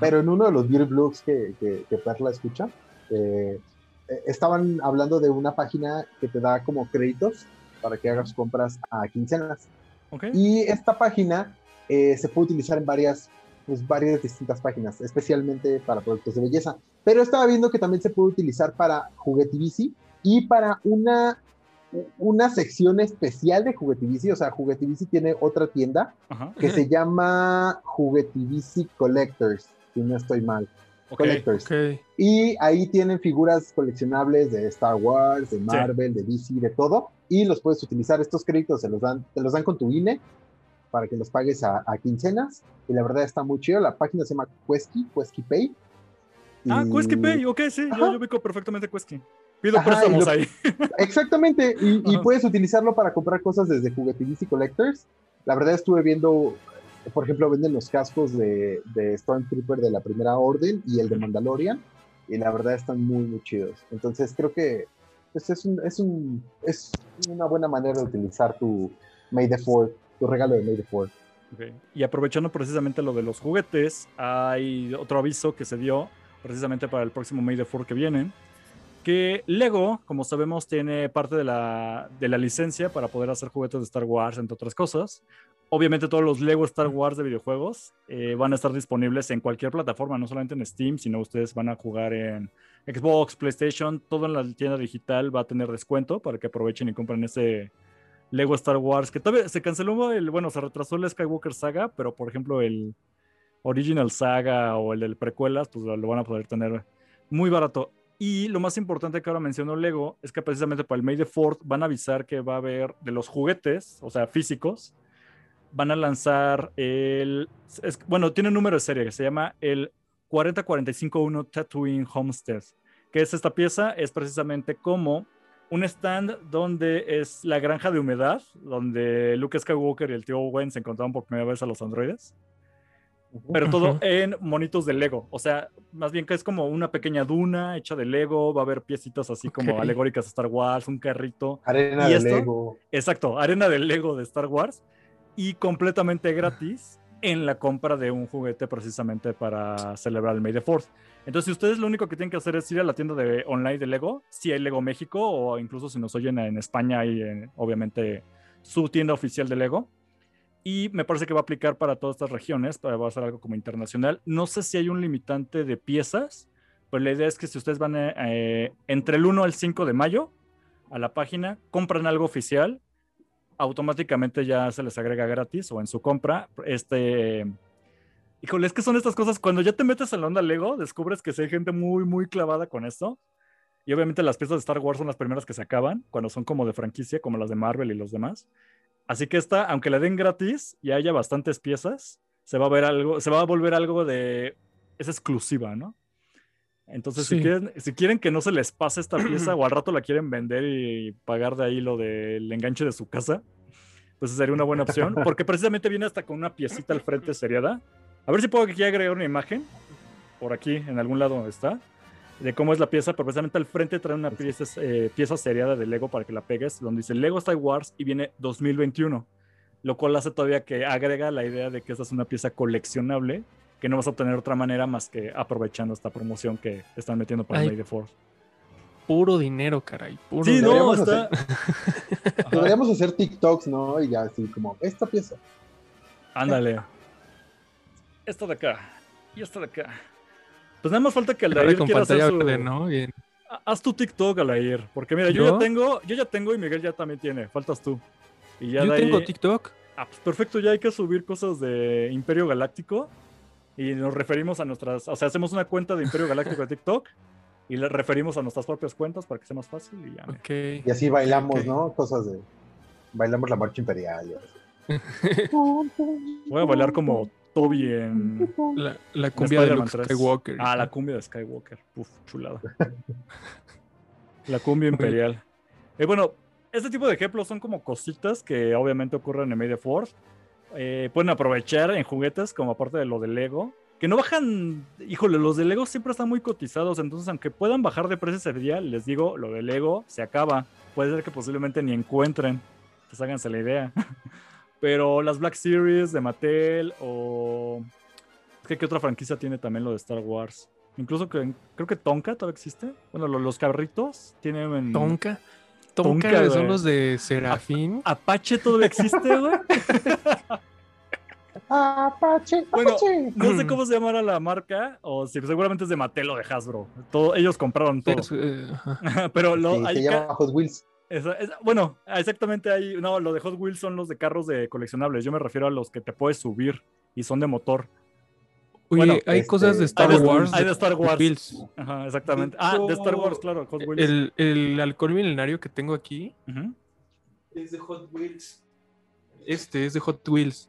Pero en uno de los beauty blogs que, que, que Perla escucha, eh, estaban hablando de una página que te da como créditos para que hagas compras a quincenas. Y esta página eh, se puede utilizar en varias, pues, varias distintas páginas, especialmente para productos de belleza. Pero estaba viendo que también se puede utilizar para Juguetivici y para una, una sección especial de Juguetivici. O sea, Juguetivici tiene otra tienda Ajá. que se llama Juguetivici Collectors, si no estoy mal. Ok. Collectors. Ok. Y ahí tienen figuras coleccionables de Star Wars, de Marvel, de DC, de todo. Y los puedes utilizar. Estos créditos se los dan, te los dan con tu INE. para que los pagues a, a quincenas. Y la verdad está muy chido. La página se llama Quesky, Quesky Pay. Ah, Y- Quesky Pay, ok, sí, yo, Ajá. yo ubico perfectamente Quesky. Pido Ajá, préstamos lo- ahí. Exactamente, y, y puedes utilizarlo para comprar cosas desde juguetinis y collectors. La verdad estuve viendo, por ejemplo, venden los cascos de, de Stormtrooper de la Primera Orden y el de Mandalorian, y la verdad están muy, muy chidos. Entonces creo que pues, es, un, es, un, es una buena manera de utilizar tu May the Fourth, tu regalo de May the Fourth. Ok. Y aprovechando precisamente lo de los juguetes, hay otro aviso que se dio precisamente para el próximo May the Fourth que viene, que Lego, como sabemos, tiene parte de la, de la licencia para poder hacer juguetes de Star Wars, entre otras cosas. Obviamente todos los Lego Star Wars de videojuegos eh, van a estar disponibles en cualquier plataforma, no solamente en Steam, sino ustedes van a jugar en Xbox, PlayStation, todo en la tienda digital va a tener descuento para que aprovechen y compren ese Lego Star Wars, que todavía se canceló el, bueno, se retrasó el Skywalker Saga, pero por ejemplo el Original Saga o el del precuelas, pues lo, van a poder tener muy barato. Y lo más importante que ahora mencionó Lego es que precisamente para el May the 4 van a avisar que va a haber de los juguetes, o sea, físicos, van a lanzar el, es- bueno, tiene un número de serie que se llama el 40451 Tatooine Homestead, que es esta pieza, es precisamente como un stand donde es la granja de humedad, donde Luke Skywalker y el tío Owen se encontraron por primera vez a los androides, pero todo en monitos de Lego, o sea, más bien que es como una pequeña duna hecha de Lego, va a haber piecitas así como alegóricas a Star Wars, un carrito, Arena ¿Y de esto? Lego. Exacto, arena del Lego de Star Wars y completamente gratis en la compra de un juguete precisamente para celebrar el May the Fourth. Entonces, si ustedes lo único que tienen que hacer es ir a la tienda de online de Lego, si hay Lego México o incluso si nos oyen en España hay en, obviamente su tienda oficial de Lego. Y me parece que va a aplicar para todas estas regiones, para- va a ser algo como internacional. No sé si hay un limitante de piezas, pero la idea es que si ustedes van eh, eh, entre el 1 al 5 de mayo a la página, compran algo oficial, automáticamente ya se les agrega gratis o en su compra este... Híjole, es que son estas cosas, cuando ya te metes en la onda Lego, descubres que sí hay gente muy, muy clavada con esto. Y obviamente las piezas de Star Wars son las primeras que se acaban, cuando son como de franquicia, como las de Marvel y los demás. Así que esta, aunque la den gratis y haya bastantes piezas, se va a ver algo, se va a volver algo de... es exclusiva, ¿no? Entonces, si, Sí. quieren, si quieren que no se les pase esta pieza o al rato la quieren vender y pagar de ahí lo del enganche de su casa, pues sería una buena opción, porque precisamente viene hasta con una piecita al frente seriada. A ver si puedo aquí agregar una imagen, por aquí, en algún lado está, de cómo es la pieza, pero precisamente al frente trae una pieza, eh, pieza seriada de Lego para que la pegues, donde dice Lego Star Wars y viene 2021, lo cual hace todavía que agrega la idea de que esta es una pieza coleccionable que no vas a obtener de otra manera más que aprovechando esta promoción que están metiendo para Ay. May the Fourth. Puro dinero, caray. Puro Sí, dinero. no, Deberíamos está. Ajá. Deberíamos hacer TikToks, ¿no? Y ya así como, esta pieza. Ándale. Esta de acá. Y esta de acá. Pues nada más falta que Aldair con quiera hacer su... verde, ¿no? Bien. Ha- Haz tu TikTok, Aldair. Porque mira, yo, ¿Yo? ya tengo, yo ya tengo y Miguel ya también tiene. Faltas tú. Y ya Yo de ahí- tengo TikTok. Ah, pues perfecto, ya hay que subir cosas de Imperio Galáctico. Y nos referimos a nuestras. O sea, hacemos una cuenta de Imperio Galáctico de TikTok. Y le referimos a nuestras propias cuentas para que sea más fácil. Y ya. Y así bailamos. ¿no? Cosas de. Bailamos la marcha imperial. y así. Voy a bailar como Toby en. La, la en cumbia de Spider-Man Luke 3. Skywalker. Ah, la cumbia de Skywalker. Uf, chulada. la cumbia imperial. Y bueno, este tipo de ejemplos son como cositas que obviamente ocurren en May the Fourth. Eh, pueden aprovechar en juguetes como aparte de lo de Lego. Que no bajan, híjole, los de Lego siempre están muy cotizados, entonces aunque puedan bajar de precio ese día, les digo, lo de Lego se acaba. Puede ser que posiblemente ni encuentren, pues háganse la idea. Pero las Black Series de Mattel o... Es que ¿qué otra franquicia tiene también lo de Star Wars? Incluso que, creo que Tonka todavía existe. Bueno, lo- los carritos tienen... en- Tonka. Tonka, Tonka son los de Serafín. Apache todavía existe, güey. Apache, Bueno, Apache. No sé cómo se llamará la marca, o si seguramente es de Mattel o de Hasbro. Todo, ellos compraron todo. Eh. Pero lo, Sí, hay se llama Hot Wheels. esa- esa- bueno, exactamente hay. No, lo de Hot Wheels son los de carros de coleccionables. Yo me refiero a los que te puedes subir y son de motor. Oye, Bueno, hay este, cosas de Star hay de- Wars. hay de Star Wars. Ajá, exactamente. Ah, de Star Wars, claro, Hot Wheels. El, el alcohol milenario que tengo aquí es de Hot Wheels. Este es de Hot Wheels.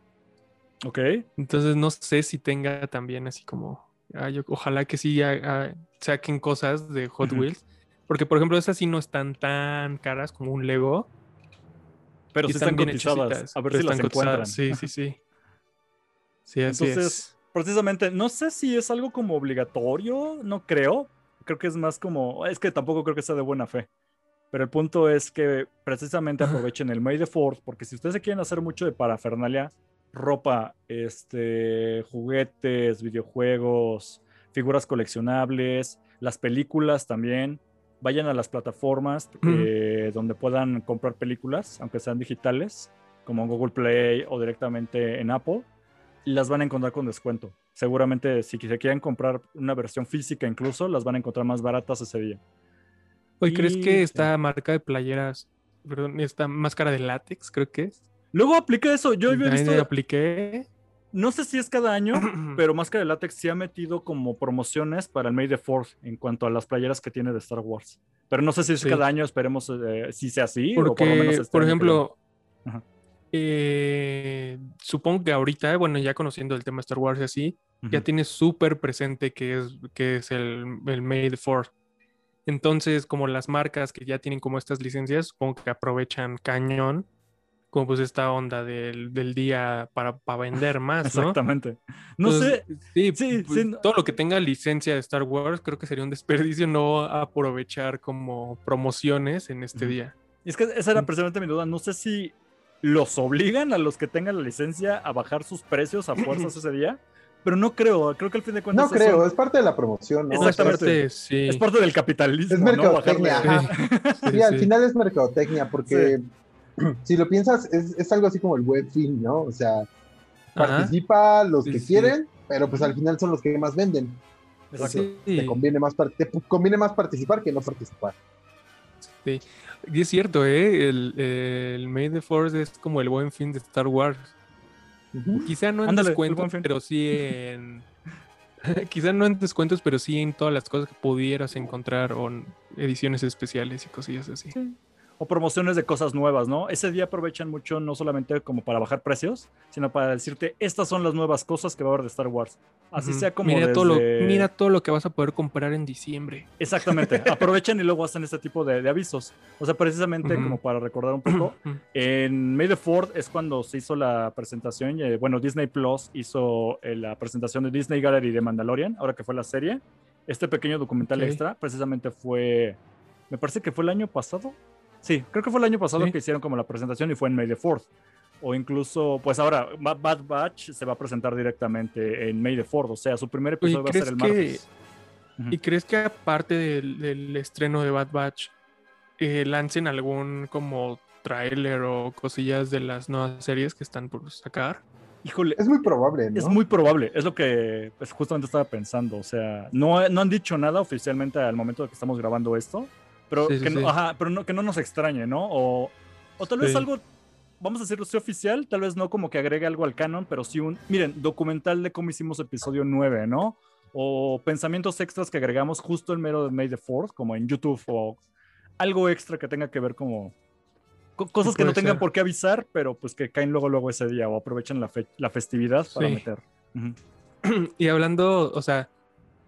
Ok. Entonces no sé si tenga también así como, ah, yo- ojalá que sí ah, saquen cosas de Hot. Wheels. Porque por ejemplo esas sí no están tan caras como un Lego. Pero sí están bien cotizadas. A ver si las están encuentran. Sí, sí, sí. Sí, así Entonces, es. precisamente, no sé si es algo como obligatorio, no creo. Creo que es más como, es que tampoco creo que sea de buena fe. Pero el punto es que precisamente aprovechen el May the Fourth, porque si ustedes se quieren hacer mucho de parafernalia, ropa, este, juguetes, videojuegos, figuras coleccionables, las películas también, vayan a las plataformas eh, donde puedan comprar películas, aunque sean digitales, como en Google Play o directamente en Apple, y las van a encontrar con descuento. Seguramente si se quieren comprar una versión física incluso, las van a encontrar más baratas ese día. Oye, ¿crees que esta marca de playeras, perdón, esta máscara de látex, creo que es? Luego aplica eso. Yo había visto, apliqué. no sé si es cada año, pero Máscara de Látex sí ha metido como promociones para el May the Fourth en cuanto a las playeras que tiene de Star Wars. Pero no sé si es Sí. cada año, esperemos eh, si sea así. o por lo menos Porque, este por ejemplo, eh, supongo que ahorita, bueno, ya conociendo el tema de Star Wars y así, ya Ujú. tienes súper presente que es, que es el, el May the Fourth. Entonces, como las marcas que ya tienen como estas licencias, supongo que aprovechan cañón, como pues esta onda del, del día para, para vender más, ¿no? Exactamente. No Entonces, sé, Sí, Sí, pues, sí, no- todo lo que tenga licencia de Star Wars, creo que sería un desperdicio no aprovechar como promociones en este día. Y es que esa era precisamente mi duda. No sé si los obligan a los que tengan la licencia a bajar sus precios a fuerzas ese día, pero no creo. Creo que al fin de cuentas No es creo, es parte de la promoción, ¿no? Exactamente. Aparte, sí. es parte del capitalismo. Es ¿no? mercadotecnia, Bajarle- ajá. Sí, Sí, al final es mercadotecnia, porque si lo piensas, es, es algo así como el web film, ¿no? O sea, Ajá. participa los Sí, que sí. quieren, pero pues al final son los que más venden. Exacto. Sí. te, conviene más te conviene más participar que no participar. Sí. Y es cierto, ¿eh? El, el May the Force es como el buen fin de Star Wars. Ujú. Quizá no en Ándale, descuentos, pero sí en... Quizá no en descuentos, pero sí en todas las cosas que pudieras encontrar o en ediciones especiales y cosillas así. O promociones de cosas nuevas, ¿no? Ese día aprovechan mucho no solamente como para bajar precios, sino para decirte, estas son las nuevas cosas que va a haber de Star Wars. Así sea como mira, todo lo, mira todo lo que vas a poder comprar en diciembre. Exactamente. Aprovechan y luego hacen este tipo de, de avisos. O sea, precisamente como para recordar un poco, En May the Fourth es cuando se hizo la presentación. eh, bueno, Disney Plus hizo eh, la presentación de Disney Gallery de Mandalorian, ahora que fue la serie. Este pequeño documental extra, precisamente fue. Me parece que fue el año pasado. Sí, creo que fue el año pasado Sí. que hicieron como la presentación y fue en May the Fourth. O incluso, pues ahora, Ba- Bad Batch se va a presentar directamente en May the Fourth. O sea, su primer episodio va a ser el ¿crees que- martes. Ujú. ¿Y crees que aparte del, del estreno de Bad Batch, eh, lancen algún como tráiler o cosillas de las nuevas series que están por sacar? Híjole, Es muy probable, ¿no? Es muy probable, es lo que pues, justamente estaba pensando. O sea, no, no han dicho nada oficialmente al momento de que estamos grabando esto, pero, Sí, sí, que, no, sí. ajá, pero no, que no nos extrañe, ¿no? O, o tal vez algo, vamos a decirlo, sí oficial, tal vez no como que agregue algo al canon, pero sí un, miren, documental de cómo hicimos episodio 9, ¿no? O pensamientos extras que agregamos justo el mero de May the 4 como en YouTube, o algo extra que tenga que ver como co- cosas que no tengan ser. por qué avisar, pero pues que caen luego luego ese día o aprovechan la, fe- la festividad para Sí. meter. Y hablando, o sea,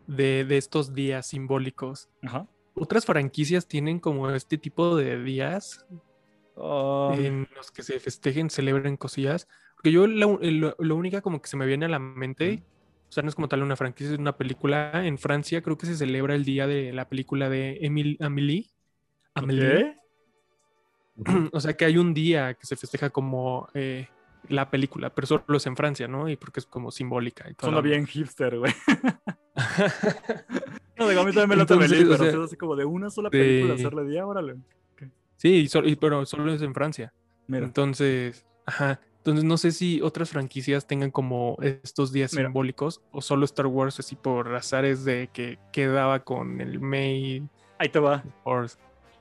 de, de estos días simbólicos, Ajá. ¿Otras franquicias tienen como este tipo de días Ah, en los que se festejen, celebren cosillas? Porque yo lo, lo única como que se me viene a la mente, o sea, no es como tal una franquicia, es una película. En Francia creo que se celebra el día de la película de Emil, Amélie. Amélie. O sea, que hay un día que se festeja como eh, la película, pero solo es en Francia, ¿no? Y porque es como simbólica y todo. Suena bien hipster, güey. No, digo, a mí también me la Entonces, Amelie, o pero sea, sí es así como de una sola película de- hacerle día, órale. sí, y sol- y- pero solo es en Francia. Mira, Entonces, ajá. Entonces no sé si otras franquicias tengan como estos días Mira. simbólicos o solo Star Wars así por azares de que quedaba con el May ahí te va.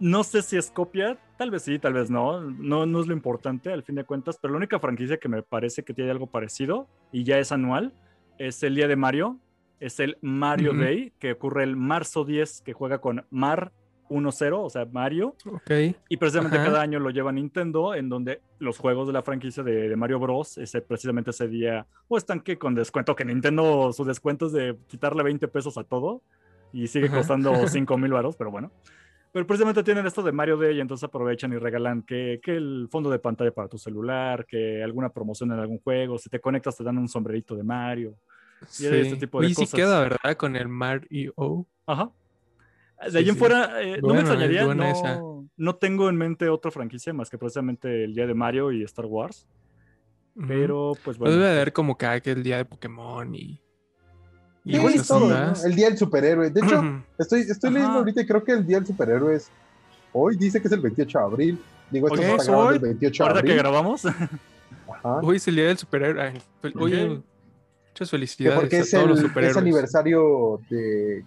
No sé si es copia, tal vez sí, tal vez no. No, no es lo importante al fin de cuentas, pero la única franquicia que me parece que tiene algo parecido y ya es anual es el día de Mario. Es el Mario. Day, que ocurre el marzo 10, que juega con Mar 1-0, o sea, Mario. Ok. Y precisamente Ajá. cada año lo lleva Nintendo, en donde los juegos de la franquicia de, de Mario Bros. Ese, precisamente ese día, o están que con descuento, que Nintendo, su descuento es de quitarle 20 pesos a todo y sigue Ajá. costando 5 mil baros, pero bueno. Pero precisamente tienen esto de Mario Day y entonces aprovechan y regalan que, que el fondo de pantalla para tu celular, que alguna promoción en algún juego, si te conectas te dan un sombrerito de Mario. Y este tipo de Oye, sí queda, ¿verdad? Con el Mario. Ajá. De Sí, ahí en sí. fuera, eh, no me extrañaría, no, no tengo en mente otra franquicia más que precisamente el día de Mario y Star Wars, pero pues Pero bueno. debe de haber como que aquel día de Pokémon y. Sí, cosas así, todo. El día del superhéroe. De hecho, estoy, estoy Ajá. leyendo ahorita y creo que el día del superhéroe es. Hoy dice que es el 28 de abril. Digo, esto Ok, se está ¿es grabando hoy? el 28 de Ahorita que abril. grabamos, Ajá. Hoy es el día del superhéroe. Oye, muchas Que felicidades porque a es, todos los el, es aniversario de,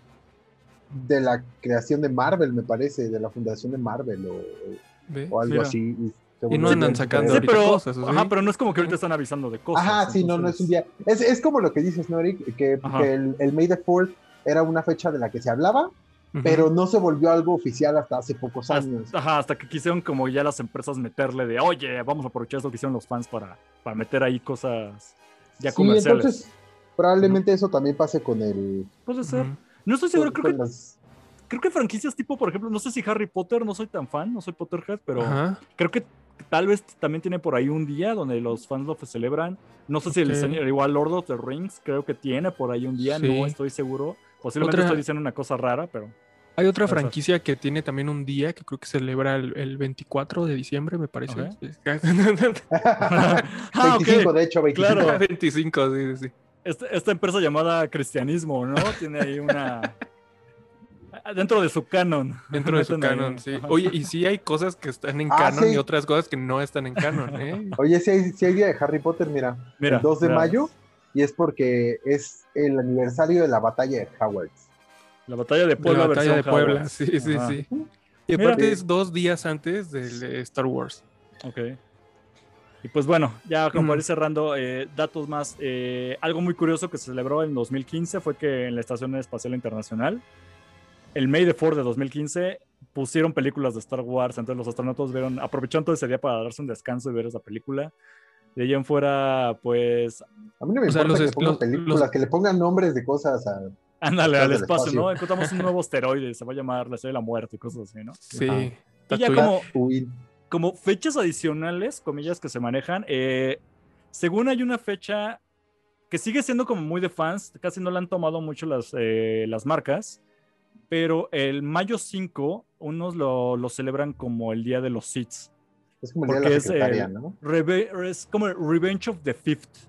de la creación de Marvel, me parece, de la fundación de Marvel o, algo Mira. así. Y, Y no andan sacando sí, pero, cosas, ¿o ajá, sí? pero no es como que ahorita están avisando de cosas. Ajá, sí, no, no es un día. Es, es como lo que dices, ¿no, Eric? Que, el, el May the 4th era una fecha de la que se hablaba, pero no se volvió algo oficial hasta hace pocos años. Hasta, ajá, hasta que quisieron como ya las empresas meterle de, oye, vamos a aprovechar eso que hicieron los fans para, para meter ahí cosas ya Sí, comerciales. entonces probablemente eso también pase con el. Puede ser. No estoy seguro, con- creo que las- creo que franquicias tipo, por ejemplo, no sé si Harry Potter, no soy tan fan, no soy Potterhead, pero Ajá. creo que tal vez también tiene por ahí un día donde los fans lo celebran. No sé si el señor, igual Lord of the Rings, creo que tiene por ahí un día, Sí. no estoy seguro. Posiblemente Otra- estoy diciendo una cosa rara, pero. Hay otra franquicia que tiene también un día que creo que celebra el, el 24 de diciembre, me parece. Ok. Ah, ah, ok. 25, de hecho, 25. Claro. 25, sí, sí, sí. Esta, esta empresa llamada Cristianismo, ¿no? Tiene ahí una. Dentro de su canon. Dentro de su canon, sí. Ajá. Oye, y sí hay cosas que están en Ah, canon sí. y otras cosas que no están en canon, ¿eh? Oye, si hay, sí hay día de Harry Potter, mira, Mira, el 2 de mira. mayo, y es porque es el aniversario de la batalla de Hogwarts. La batalla de Puebla. la batalla de Puebla, sí, sí, Ajá. sí. Y Mira. aparte es dos días antes del de Star Wars. Ok. Y pues bueno, ya como Mm. para ir cerrando, eh, datos más. eh, algo muy curioso que se celebró en 2015 fue que en la Estación Espacial Internacional, el May the 4 de 2015, pusieron películas de Star Wars. Entonces los astronautas vieron, aprovecharon todo ese día para darse un descanso y ver esa película. De ahí en fuera, pues, A mí no me O sea, importa los que es- pongan los- películas, los- que le pongan nombres de cosas a... ándale al espacio, espacio. ¿no? Encontramos un nuevo asteroide, se va a llamar la Estrella de la Muerte y cosas así, ¿no? Sí. Ajá. Y ya como, como fechas adicionales, comillas, que se manejan, eh, según hay una fecha que sigue siendo como muy de fans, casi no la han tomado mucho las, eh, las marcas, pero el mayo 5, unos lo, lo celebran como el Día de los Sith. es como el día de la es el- ¿no? Es como el Revenge of the Fifth.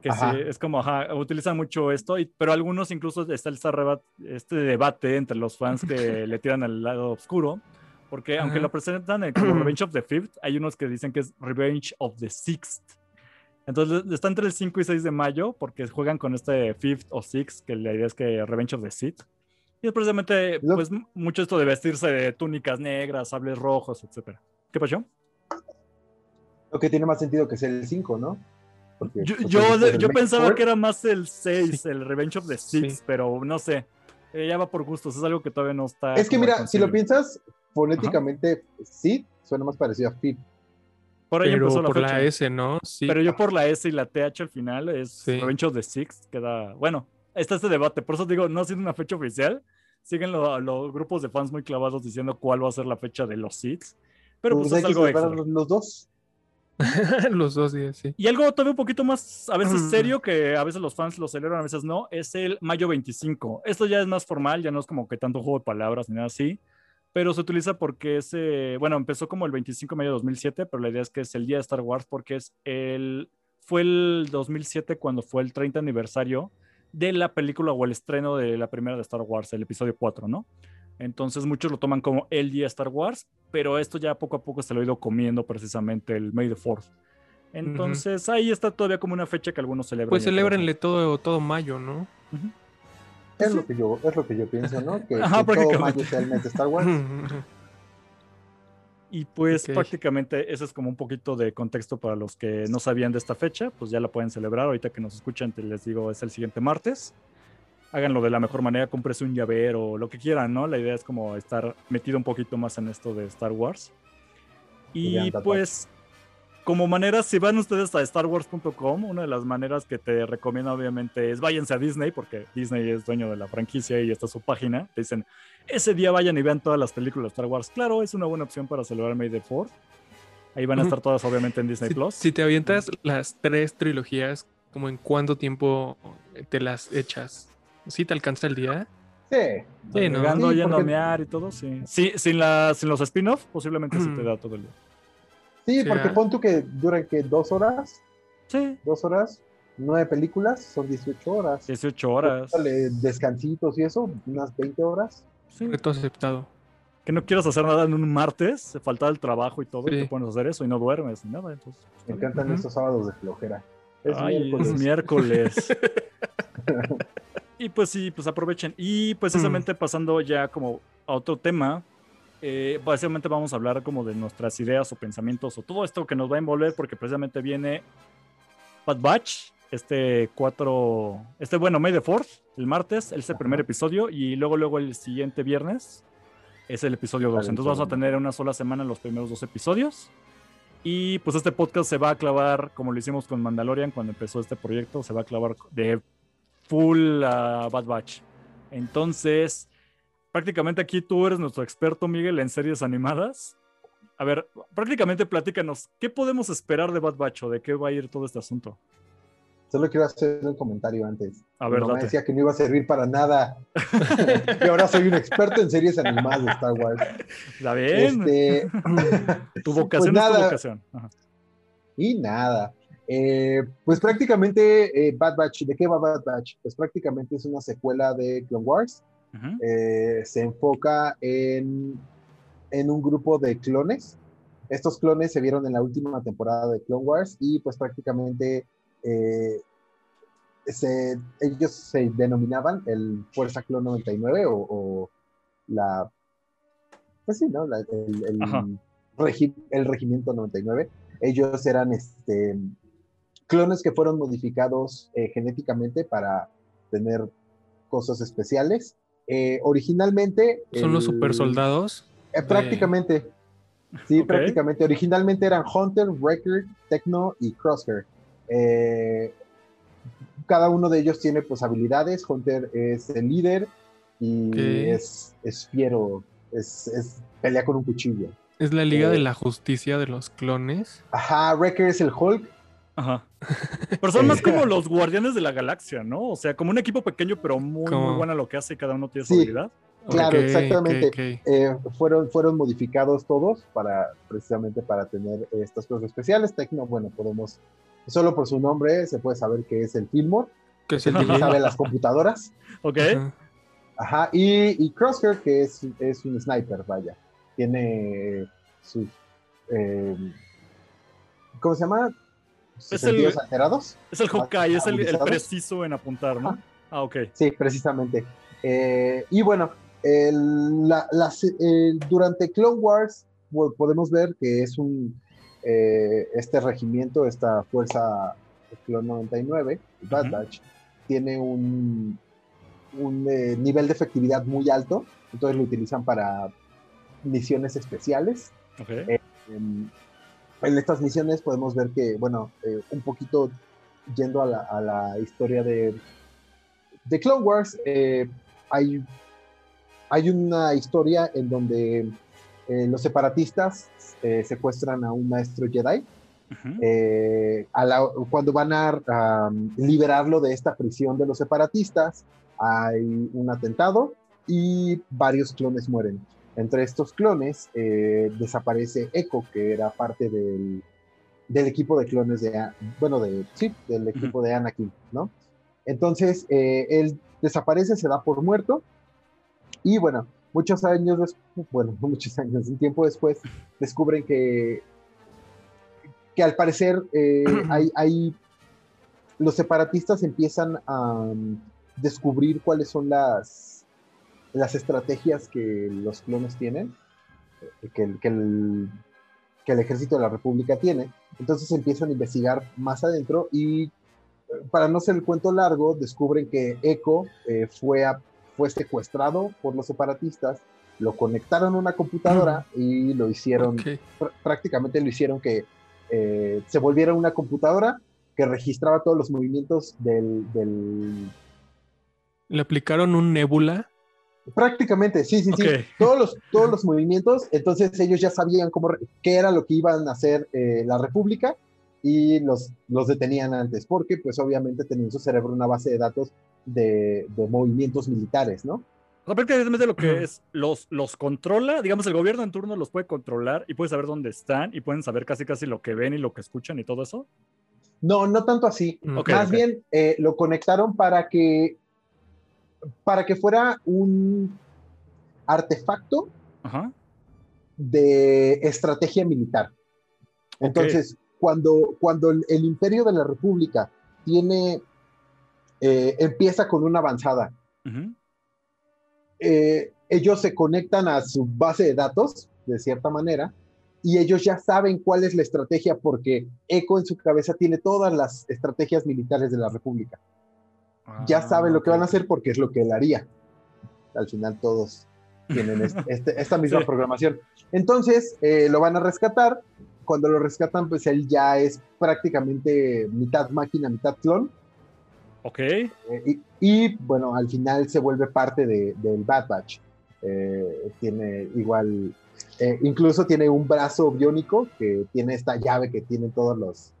Que se- es como, ajá, utilizan mucho esto, y- pero algunos incluso está reba- este debate entre los fans que le tiran al lado oscuro, porque aunque Ajá. lo presentan como Revenge of the Fifth, hay unos que dicen que es Revenge of the Sixth. Entonces está entre el 5 y 6 de mayo, porque juegan con este Fifth o Sixth, que la idea es que Revenge of the Sith. Y es precisamente, pues, mucho esto de vestirse de túnicas negras, sables rojos, etcétera. ¿Qué pasó? Lo que tiene más sentido que ser el 5, ¿no? Porque, Yo, pues, yo, pensaba que era más el 6, el Revenge of the Six, Sí. pero no sé. Eh, ya va por gustos, es algo que todavía no está. Es que mira, si lo piensas, fonéticamente, sí, suena más parecido a Fit. Por ahí Pero empezó la por fecha. la S, ¿no? Sí. Pero yo por la S y la TH al final es Sí. Revenge of the Six, queda. Bueno, está este debate, por eso digo, no ha sido una fecha oficial. Siguen lo- los grupos de fans muy clavados diciendo cuál va a ser la fecha de los Six. Pero pues, hay es algo extra. los, los dos. Los dos días, sí. Y algo todavía un poquito más, a veces Mm. serio, que a veces los fans lo celebran, a veces no, es el mayo 25. Esto ya es más formal, ya no es como que tanto juego de palabras ni nada así, pero se utiliza porque es, eh, bueno, empezó como el 25 de mayo de 2007, pero la idea es que es el día de Star Wars porque es el, fue el 2007 cuando fue el 30 aniversario de la película o el estreno de la primera de Star Wars, el episodio 4, ¿no? Entonces muchos lo toman como el día de Star Wars, pero esto ya poco a poco se lo ha ido comiendo precisamente el May the 4th. Entonces ahí está todavía como una fecha que algunos celebran. Pues celébrenle todo, todo mayo, ¿no? Es Sí. lo que yo, es lo que yo pienso, ¿no? Que, Ajá, que todo mayo sea el mes de Star Wars. Y pues prácticamente eso es como un poquito de contexto para los que no sabían de esta fecha, pues ya la pueden celebrar. Ahorita que nos escuchan, te les digo, es el siguiente martes. háganlo de la mejor manera, cómprese un llavero o lo que quieran, ¿no? La idea es como estar metido un poquito más en esto de Star Wars. Y pues, como manera, si van ustedes a starwars.com, una de las maneras que te recomiendo obviamente es váyanse a Disney, porque Disney es dueño de la franquicia y esta es su página. Te dicen, ese día vayan y vean todas las películas de Star Wars. Claro, es una buena opción para celebrar May the 4 Ahí van a estar todas obviamente en Disney Plus. Si te avientas las tres trilogías, como en cuánto tiempo te las echas? ¿Sí te alcanza el día? Sí. Sí, ¿no? Llegando, yendo a mear y todo, sí. sí sin, la, sin los spin-off, posiblemente sí te da todo el día. Sí, porque pon tú que duran que dos horas. Sí. Dos horas, nueve películas, son 18 horas. 18 horas. descansitos y eso, unas 20 horas. Sí. Reto aceptado. Que no quieras hacer nada en un martes, se falta el trabajo y todo, y te pones a hacer eso y no duermes ni nada. Entonces, Me encantan estos sábados de flojera. Es miércoles. Es miércoles. y pues sí, pues aprovechen. Y precisamente pasando ya como a otro tema, eh, básicamente vamos a hablar como de nuestras ideas o pensamientos o todo esto que nos va a envolver porque precisamente viene Bad Batch, este 4, este bueno, May the 4 el martes, es el primer episodio y luego luego el siguiente viernes es el episodio 2. Entonces vamos a tener una sola semana los primeros dos episodios. Y pues este podcast se va a clavar, como lo hicimos con Mandalorian cuando empezó este proyecto, se va a clavar de full a Bad Batch. Entonces, prácticamente aquí tú eres nuestro experto, Miguel, en series animadas. A ver, prácticamente platícanos, ¿qué podemos esperar de Bad Batch o de qué va a ir todo este asunto? Solo quiero hacer un comentario antes. A ver, decía que no iba a servir para nada. y ahora soy un experto en series animadas de Star Wars. ¿La bien? Este... tu vocación pues es tu vocación. Y nada. Eh, pues prácticamente eh, Bad Batch, ¿de qué va Bad Batch? Pues prácticamente es una secuela de Clone Wars. Eh, se enfoca en, en un grupo de clones. Estos clones se vieron en la última temporada de Clone Wars y pues prácticamente eh, ellos se denominaban el Fuerza Clon 99 o, la, pues sí, ¿no? el, el, Regimiento 99. Ellos eran este, clones que fueron modificados eh, genéticamente para tener cosas especiales. Eh, originalmente... ¿Son los super soldados? prácticamente. Sí, prácticamente. Originalmente eran Hunter, Record, Techno y Crosshair. Eh, cada uno de ellos tiene pues habilidades. Hunter es el líder y es, es, fiero, es, es, pelea con un cuchillo. Es la Liga de eh, la Justicia de los clones. Ajá, Wrecker es el Hulk. Ajá. Pero son más como los Guardianes de la Galaxia, ¿no? O sea, como un equipo pequeño, pero muy, muy bueno lo que hace y cada uno tiene su habilidad. Claro, exactamente. Eh, fueron, fueron modificados todos para precisamente para tener estas cosas especiales. Tecno, bueno, podemos Solo por su nombre se puede saber que es el Fillmore, que es el que sabe las computadoras. Ok. Ajá, y, y Crosshair, que es, es, un sniper, vaya. Tiene sus. Eh, ¿Cómo se llama? ¿Es el, alterados. Es el Hawkeye, es el, preciso en apuntar, ¿no? Ah, ok. Sí, precisamente. Eh, y bueno, durante Clone Wars podemos ver que es un eh, este regimiento, esta fuerza Clon 99, Bad Batch, tiene un, un eh, nivel de efectividad muy alto, entonces lo utilizan para misiones especiales. Eh, en, estas misiones podemos ver que, bueno, un poquito yendo a la, historia de, de Clone Wars, hay, hay una historia en donde los separatistas eh, secuestran a un maestro Jedi. Eh, cuando van a liberarlo de esta prisión de los separatistas, hay un atentado y varios clones mueren. Entre estos clones eh, desaparece Echo, que era parte del, del, equipo de clones de, bueno, de, sí, del equipo de Anakin, ¿no? Entonces, él desaparece, se da por muerto y bueno, muchos años después, bueno, muchos años, un tiempo después, descubren que, que al parecer eh, hay, los separatistas empiezan a um, descubrir cuáles son las, las estrategias que los clones tienen, eh, que, que, el, que el ejército de la República tiene. Entonces empiezan a investigar más adentro y para no ser el cuento largo, descubren que Echo eh, fue, fue secuestrado por los separatistas, lo conectaron a una computadora y lo hicieron, prácticamente lo hicieron que eh, se volviera una computadora que registraba todos los movimientos del, ¿Le aplicaron un nebula? Prácticamente, sí, sí, sí. Todos los, todos los movimientos, entonces ellos ya sabían cómo, qué era lo que iban a hacer eh, la República y los, los detenían antes, porque pues obviamente tenían en su cerebro una base de datos de, de movimientos militares, ¿no? prácticamente lo que es, los, los controla, digamos, el gobierno en turno los puede controlar y puede saber dónde están y pueden saber casi casi lo que ven y lo que escuchan y todo eso. No, no tanto así. Más bien eh, lo conectaron para que para que fuera un artefacto de estrategia militar. Entonces, cuando, cuando el, imperio de la República tiene, eh, empieza con una avanzada, eh, ellos se conectan a su base de datos, de cierta manera, y ellos ya saben cuál es la estrategia porque ECO en su cabeza tiene todas las estrategias militares de la República ya ah, sabe lo que van a hacer porque es lo que él haría. Al final todos tienen este, esta misma programación. Entonces eh, lo van a rescatar. Cuando lo rescatan, pues él ya es prácticamente mitad máquina, mitad clon. Ok. Eh, y, bueno, al final se vuelve parte de, del Bad Batch. Eh, tiene igual, incluso tiene un brazo biónico que tiene esta llave que tienen todos los,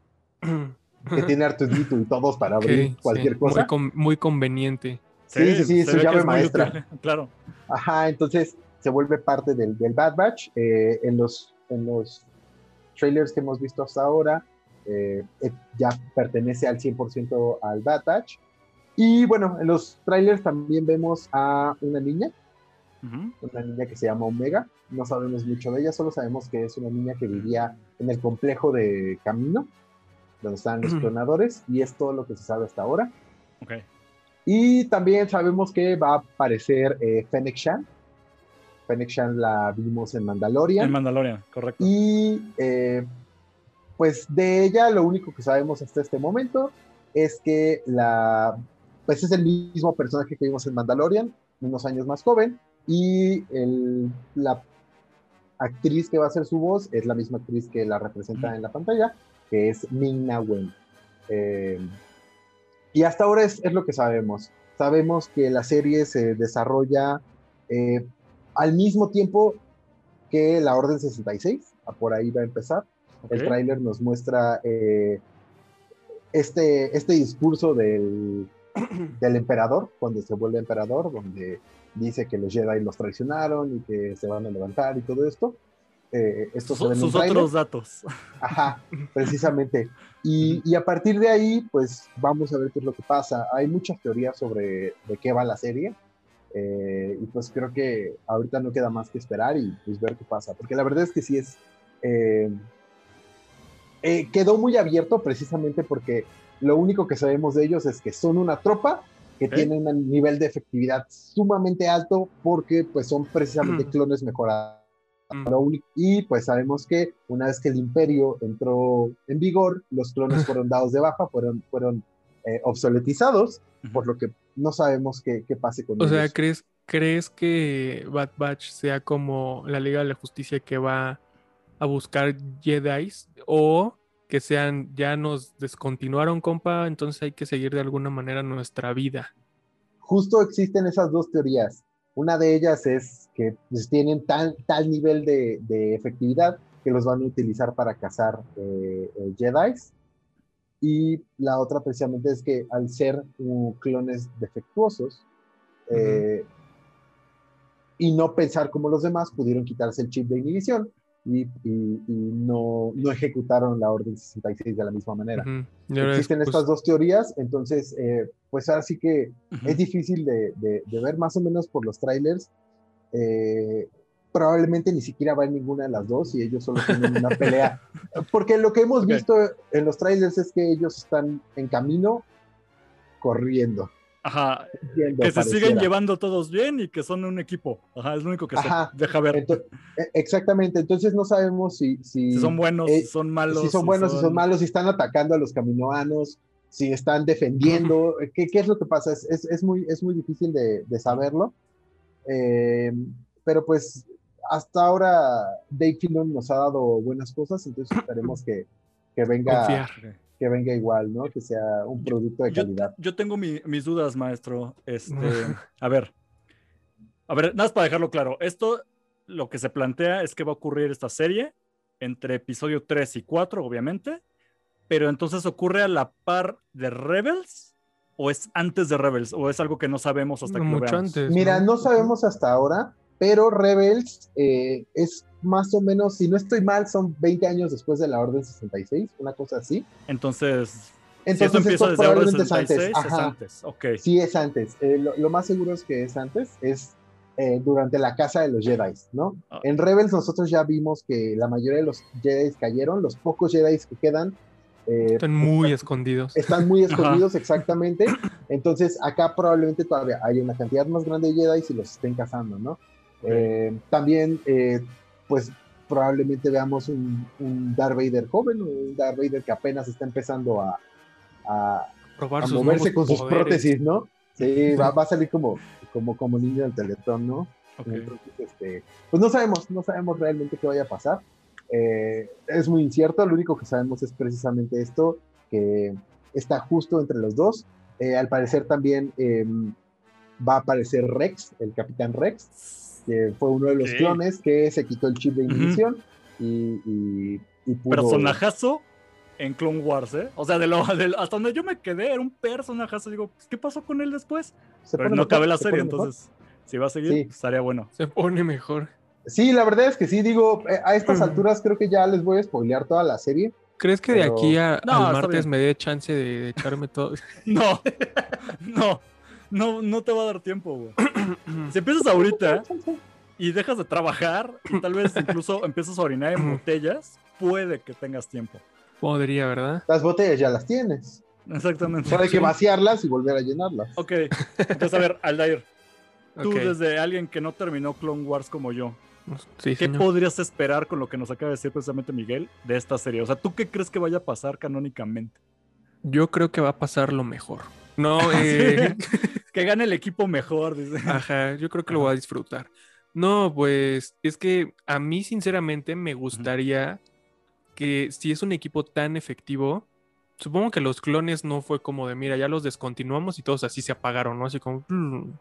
que tiene Artudito y todos para abrir cualquier cosa. Muy, conveniente. Sí, sí, sí, su llave maestra. claro. Ajá, entonces se vuelve parte del, del Bad Batch. Eh, en, los, en los trailers que hemos visto hasta ahora, eh, eh, ya pertenece al 100% al Bad Batch. Y bueno, en los trailers también vemos a una niña, una niña que se llama Omega. No sabemos mucho de ella, solo sabemos que es una niña que vivía en el complejo de Camino donde están los clonadores, y es todo lo que se sabe hasta ahora. Okay. Y también sabemos que va a aparecer eh, Fennec Shan. Fennec Shan la vimos en Mandalorian. En Mandalorian, correcto. Y eh, pues de ella lo único que sabemos hasta este momento es que la, pues es el mismo personaje que vimos en Mandalorian, unos años más joven, y el, la actriz que va a ser su voz es la misma actriz que la representa en la pantalla, que es Ming Na Wen. Eh, y hasta ahora es, lo que sabemos. Sabemos que la serie se desarrolla eh, al mismo tiempo que la Orden 66, por ahí va a empezar. El tráiler nos muestra eh, este, este discurso del, del emperador, cuando se vuelve emperador, donde dice que los Jedi los traicionaron y que se van a levantar y todo esto. Eh, estos sus otros datos. Ajá, precisamente. Y, a partir de ahí, pues vamos a ver qué es lo que pasa. Hay muchas teorías sobre de qué va la serie. Eh, y pues creo que ahorita no queda más que esperar y pues ver qué pasa. Porque la verdad es que sí es... Eh, quedó muy abierto precisamente porque lo único que sabemos de ellos es que son una tropa que tienen un nivel de efectividad sumamente alto porque pues son precisamente clones mejorados Mm. Y pues sabemos que una vez que el imperio entró en vigor, los clones fueron dados de baja, fueron, fueron eh, obsoletizados, por lo que no sabemos qué, qué pase con ellos. O sea, ¿crees, ¿crees que Bad Batch sea como la Liga de la Justicia que va a buscar Jedi o que sean ya nos descontinuaron, compa, entonces hay que seguir de alguna manera nuestra vida? Justo existen esas dos teorías. Una de ellas es que pues, tienen tal, tal nivel de, efectividad que los van a utilizar para cazar eh, eh, Jedi. Y la otra precisamente es que al ser clones defectuosos eh, y no pensar como los demás, pudieron quitarse el chip de inhibición y, no, no, ejecutaron la Orden 66 de la misma manera. Existen pues estas dos teorías, entonces, eh, pues ahora sí que es difícil de, de, ver más o menos por los trailers. Eh, probablemente ni siquiera va en ninguna de las dos y ellos solo tienen una pelea. Porque lo que hemos visto en los trailers es que ellos están en camino corriendo. Ajá. que se siguen llevando todos bien y que son un equipo. Ajá, es lo único que se deja ver. E, exactamente. Entonces no sabemos si, si, son buenos, si son malos. Si son buenos, si son... malos, si están atacando a los caminoanos, si están defendiendo, ¿qué, qué es lo que pasa? Es, es, es muy, es muy difícil de, de saberlo. Eh, pero pues hasta ahora Dave Filon nos ha dado buenas cosas, entonces esperemos que, que venga Confiar. Que venga igual, ¿no? Que sea un producto de Yo, calidad. yo tengo mi- mis dudas, maestro. Este, a ver. A ver, nada más para dejarlo claro. Esto, lo que se plantea es que va a ocurrir esta serie entre episodio 3 y 4, obviamente. Pero entonces ocurre a la par de Rebels o es antes de Rebels o es algo que no sabemos hasta No, que lo mucho veamos? antes. Mira, no sabemos hasta ahora, pero Rebels eh, es más o menos, si no estoy mal, son 20 años después de la Orden 66, una cosa así. Entonces, si Entonces, esto empieza esto desde Orden probablemente es antes. 66, es Ajá. antes. Ok. Sí, es antes. Eh, lo, lo más seguro es que es antes, es eh, durante la casa de los Jedi, ¿no? Ah. En Rebels nosotros ya vimos que la mayoría de los Jedi cayeron, los pocos Jedi que quedan eh, Están muy escondidos. están muy escondidos exactamente. Entonces acá probablemente todavía hay una cantidad más grande de Jedi y los estén cazando, ¿no? Eh, también, eh, pues probablemente veamos un, un Darth Vader joven, un Darth Vader que apenas está empezando a, moverse con sus poderes. prótesis, ¿no? Sí, va, va a salir como, como, como niño del teletón, ¿no? ok. Entonces, este, pues no sabemos, no sabemos realmente qué vaya a pasar. Eh, es muy incierto, lo único que sabemos es precisamente esto, que está justo entre los dos. Al parecer también eh, va a aparecer Rex, el Capitán Rex, que fue uno de los Ok. clones que se quitó el chip de inhibición y, y, y pudo... Personajazo en Clone Wars, ¿eh? O sea, de lo, de lo- hasta donde yo me quedé, era un personajazo. Digo, pues, ¿qué pasó con él después? se Pero no mejor, cabe la se serie, mejor. entonces, si va a seguir, Sí. pues, estaría bueno. Se pone mejor. Sí, la verdad es que sí, digo, eh, a estas Mm. alturas creo que ya les voy a spoilear toda la serie. ¿Crees que de aquí a- No, al martes bien. me dé chance de, de echarme todo? No, no, no, no te va a dar tiempo, güey. Si empiezas ahorita y dejas de trabajar y tal vez incluso empiezas a orinar en botellas, puede que tengas tiempo. Podría, ¿verdad? Las botellas ya las tienes. Exactamente. Solo hay que vaciarlas y volver a llenarlas. Ok, entonces a ver, Aldair, tú desde alguien que no terminó Clone Wars como yo, Sí, ¿qué señor. podrías esperar con lo que nos acaba de decir precisamente Miguel de esta serie? O sea, ¿tú qué crees que vaya a pasar canónicamente? Yo creo que va a pasar lo mejor. No, eh, que gane el equipo mejor, dice. ajá, yo creo que lo voy a disfrutar. No, pues es que a mí sinceramente me gustaría que si es un equipo tan efectivo, supongo que los clones no fue como de, mira, ya los descontinuamos y todos así se apagaron, ¿no? Así como, "Mm".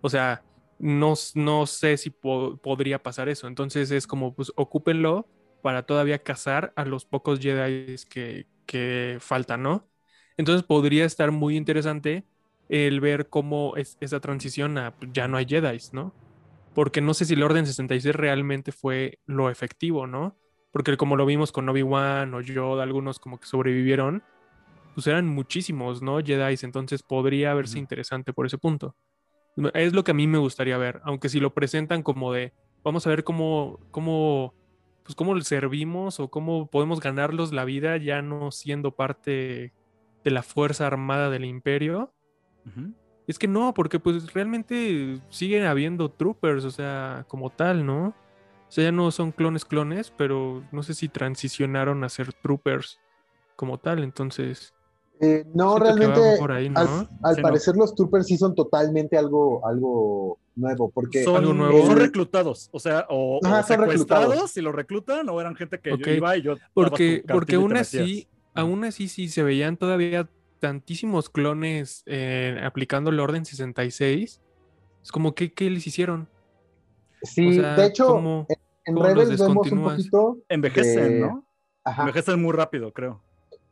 o sea, no, no sé si po- podría pasar eso. Entonces es como, pues ocúpenlo para todavía cazar a los pocos Jedi que, que faltan, ¿no? Entonces podría estar muy interesante el ver cómo es esa transición a pues, ya no hay Jedi, ¿no? Porque no sé si el Orden 66 realmente fue lo efectivo, ¿no? Porque como lo vimos con Obi-Wan o Yoda, algunos como que sobrevivieron, pues eran muchísimos, ¿no? Jedi, entonces podría verse interesante por ese punto. Es lo que a mí me gustaría ver, aunque si lo presentan como de, vamos a ver cómo, cómo, pues cómo le servimos o cómo podemos ganarlos la vida ya no siendo parte de la Fuerza Armada del Imperio. Es que no, porque pues realmente siguen habiendo troopers, o sea, como tal, ¿no? O sea, ya no son clones clones, pero no sé si transicionaron a ser troopers como tal, entonces... Eh, no, realmente, por ahí, ¿no? al, al Sí, no. parecer los troopers sí son totalmente algo, algo nuevo, porque Son, Algo nuevo. son reclutados, o sea, o, o Ajá, son secuestrados reclutados. si lo reclutan, o eran gente que yo iba y yo. Porque, porque aún así, aún así sí se veían todavía tantísimos clones eh, aplicando el orden 66. Es como, ¿qué, qué les hicieron? sí, o sea, de hecho, ¿cómo- en, en cómo los Rebels vemos un poquito, Envejecen, de- ¿no? ajá, Envejecen muy rápido, creo.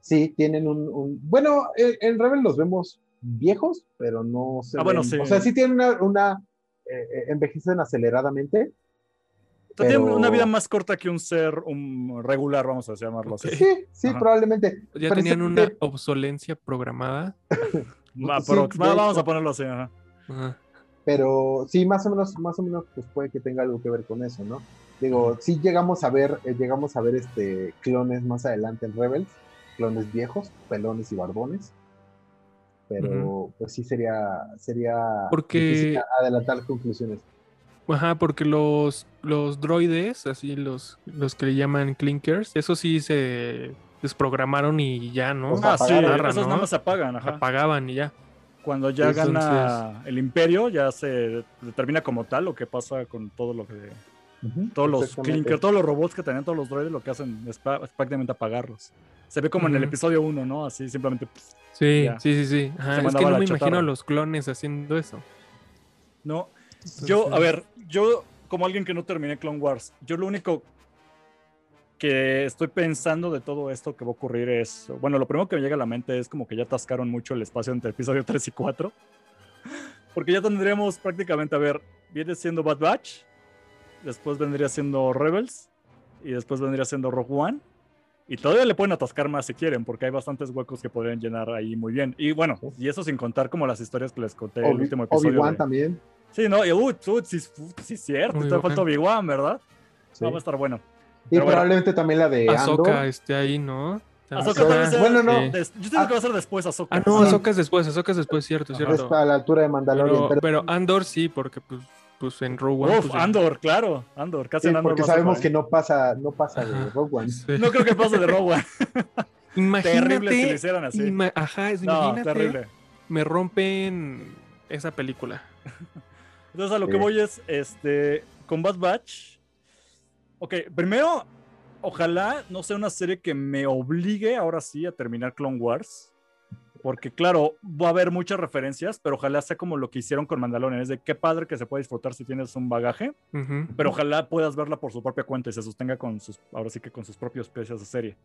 sí, tienen un, un- bueno, en, en Rebels los vemos viejos, pero no se Ah, bueno, sí. o sea, sí tienen una, una, eh, eh, envejecen aceleradamente, Pero- una vida más corta que un ser un regular, vamos a llamarlo así. Sí, sí, Ajá. probablemente, Ya tenían una obsolencia programada. Va, Sí, de vamos a ponerlo así. ajá. Ajá. pero sí, más o menos, más o menos, pues puede que tenga algo que ver con eso, ¿no? Digo, sí llegamos a ver, eh, llegamos a ver este clones más adelante en Rebels, clones viejos, pelones y barbones, pero pues sí sería, sería Porque- difícil adelantar conclusiones. Ajá, porque los, los droides, así los, los que le llaman clinkers, eso sí se desprogramaron y ya, ¿no? Pues Ah, sí, esos ¿no? nada más se apagan, ajá. Apagaban y ya. Cuando ya Entonces- gana el imperio, ya se determina como tal lo que pasa con todo lo que todos los clinkers, todos los robots que tenían todos los droides, lo que hacen es, prácticamente apagarlos. Se ve como en el episodio 1, ¿no? Así simplemente. pff, Sí, Ya. sí, sí, sí. Ajá, es que no me imagino a los clones haciendo eso. No. Yo, a ver, yo como alguien que no terminé Clone Wars, yo lo único que estoy pensando de todo esto que va a ocurrir es, bueno, lo primero que me llega a la mente es como que ya atascaron mucho el espacio entre episodio 3 y 4. Porque ya tendríamos prácticamente, a ver, viene siendo Bad Batch, después vendría siendo Rebels y después vendría siendo Rogue One. Y todavía le pueden atascar más si quieren, porque hay bastantes huecos que podrían llenar ahí muy bien. Y bueno, y eso sin contar como las historias que les conté en el último episodio. Obi-Wan también. Sí, no, y uy, uy, sí, sí, es cierto, todavía falta Obi-Wan, ¿verdad? sí. No, va a estar bueno. Y pero bueno. probablemente también la de Ahsoka Andor. esté ahí, ¿no? Ahsoka sea- bueno, no. Yo siento que va a ser después Ahsoka. Ah, no, Sí. Ahsoka es después, Ahsoka es después, cierto, Ajá. cierto. Está a la altura de Mandalorian. Pero, pero- Andor sí, porque pues, pues en Rogue One. Uf, pues, ya- Andor, claro, Andor, casi sí, en Andor. porque sabemos que no pasa, no pasa de. Rogue One. Sí. No creo que pase de Rogue One. Imagínate. Terrible si lo hicieran así. ima- Ajá, es- No, imagínate. terrible. Me rompen esa película. Entonces a lo que voy es, este, con Bad Batch. Ok, primero, ojalá no sea una serie que me obligue ahora sí a terminar Clone Wars. Porque claro, va a haber muchas referencias, pero ojalá sea como lo que hicieron con Mandalorian. Es de qué padre que se puede disfrutar si tienes un bagaje. Pero ojalá puedas verla por su propia cuenta y se sostenga con sus, ahora sí que con sus propios piezas de serie.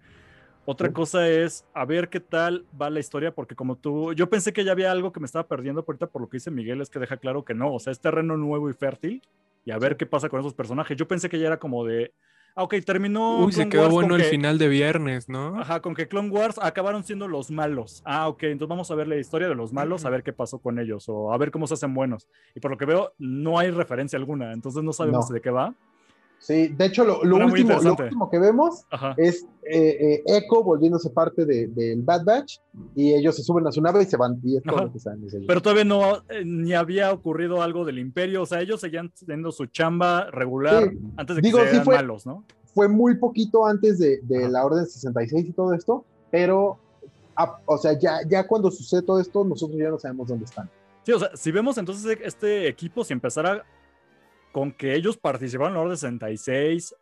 Otra cosa es a ver qué tal va la historia, porque como tú, yo pensé que ya había algo que me estaba perdiendo, pero ahorita por lo que dice Miguel es que deja claro que no, o sea, es terreno nuevo y fértil y a ver qué pasa con esos personajes. Yo pensé que ya era como de, ah, ok, terminó. Uy, se quedó Wars bueno el que- final de viernes, ¿no? Ajá, con que Clone Wars acabaron siendo los malos. Ah, ok, entonces vamos a ver la historia de los malos, a ver qué pasó con ellos o a ver cómo se hacen buenos. Y por lo que veo, no hay referencia alguna, entonces no sabemos No. de qué va. Sí, de hecho, lo, último, lo último que vemos Ajá. es eh, eh, Echo volviéndose parte de- del Bad Batch y ellos se suben a su nave y se van. Y es todo lo que. Pero todavía no, eh, ni había ocurrido algo del imperio, o sea, ellos seguían teniendo su chamba regular Sí. antes de que Digo, sí fue- malos, ¿no? Fue muy poquito antes de, la Orden 66 y todo esto, pero, o sea, ya, ya cuando sucede todo esto, nosotros ya no sabemos dónde están. Sí, o sea, si vemos entonces este equipo, si empezara con que ellos participaron en la Orden 66,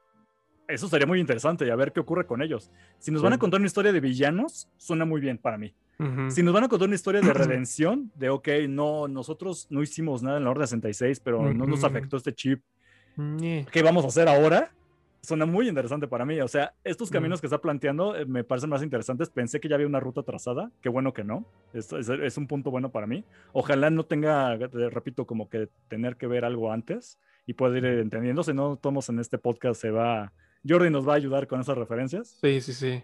eso sería muy interesante y a ver qué ocurre con ellos. Si nos van a contar una historia de villanos, suena muy bien para mí. Ujú. Si nos van a contar una historia de redención, de ok, no, nosotros no hicimos nada en la Orden 66, pero no nos afectó este chip, Ñe. ¿qué vamos a hacer ahora? Suena muy interesante para mí. O sea, estos caminos que está planteando eh, me parecen más interesantes. Pensé que ya había una ruta trazada. Qué bueno que no. Es, es- es un punto bueno para mí. Ojalá no tenga, repito, como que tener que ver algo antes y pueda ir entendiendo. Si no, todos en este podcast se va. Jordi nos va a ayudar con esas referencias. Sí, sí, sí.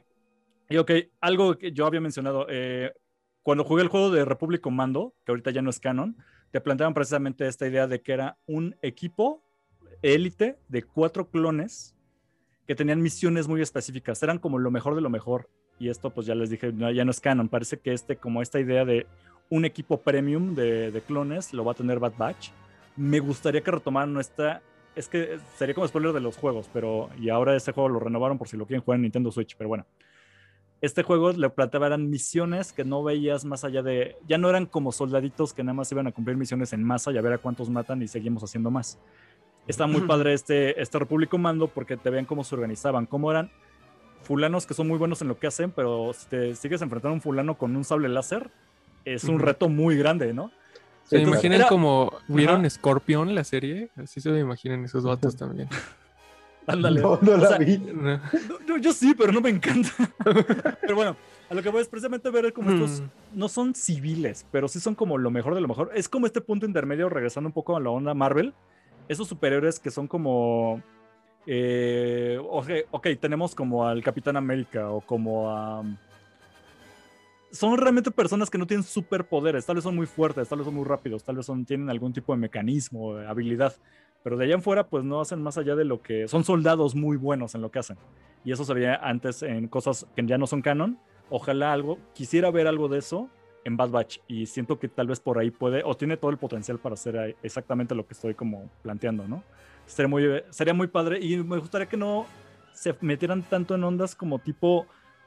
Y ok, algo que yo había mencionado. eh, cuando jugué el juego de Republic Commando, que ahorita ya no es canon, te planteaban precisamente esta idea de que era un equipo élite de cuatro clones que tenían misiones muy específicas. Eran como lo mejor de lo mejor. Y esto, pues ya les dije, no, ya no es canon. Parece que este, como esta idea de un equipo premium de, de clones, lo va a tener Bad Batch. Me gustaría que retomaran nuestra. Es que sería como spoiler de los juegos, pero. Y ahora este juego lo renovaron por si lo quieren jugar en Nintendo Switch, pero bueno. Este juego le planteaba eran misiones que no veías más allá de. Ya no eran como soldaditos que nada más iban a cumplir misiones en masa y a ver a cuántos matan y seguimos haciendo más. Está muy padre este, este Republic Commando porque te ven cómo se organizaban, cómo eran fulanos que son muy buenos en lo que hacen, pero si te sigues enfrentando a un fulano con un sable láser, es un reto muy grande, ¿no? ¿Se Sí, imaginan era- como vieron Ajá. Scorpion la serie? Así se me imaginan esos vatos también. Ándale. No, no O la sea, vi. No. No, yo, sí, pero no me encanta. pero bueno, a lo que voy es precisamente ver como estos Mm. no son civiles, pero sí son como lo mejor de lo mejor. Es como este punto intermedio, regresando un poco a la onda Marvel. Esos superhéroes que son como. eh, ok, tenemos como al Capitán América o como a. Son realmente personas que no tienen superpoderes. Tal vez son muy fuertes, tal vez son muy rápidos, tal vez son, tienen algún tipo de mecanismo, de habilidad. Pero de allá en fuera, pues no hacen más allá de lo que. Son soldados muy buenos en lo que hacen. Y eso se veía antes en cosas que ya no son canon. Ojalá algo. Quisiera ver algo de eso en Bad Batch y siento que tal vez por ahí puede o tiene todo el potencial para hacer exactamente lo que estoy como planteando, ¿no? Sería muy, sería muy padre y me gustaría que no se metieran tanto en ondas como tipo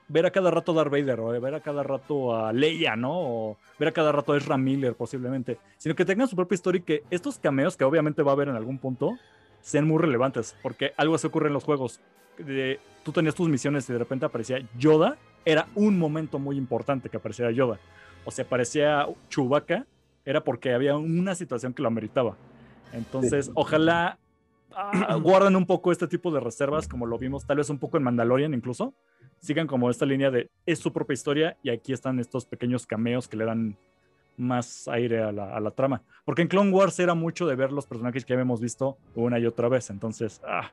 ver a cada rato a Darth Vader o ver a cada rato a Leia, ¿no? O ver a cada rato a Ezra Miller posiblemente, sino que tengan su propia historia y que estos cameos que obviamente va a haber en algún punto sean muy relevantes, porque algo se ocurre en los juegos. De, tú tenías tus misiones y de repente aparecía Yoda, era un momento muy importante que apareciera Yoda. O sea, aparecía Chewbacca, era porque había una situación que lo ameritaba. Entonces, Sí. ojalá ah, guarden un poco este tipo de reservas, como lo vimos tal vez un poco en Mandalorian incluso. Sigan como esta línea de es su propia historia y aquí están estos pequeños cameos que le dan más aire a la, a la trama. Porque en Clone Wars era mucho de ver los personajes que habíamos visto una y otra vez. Entonces, ah,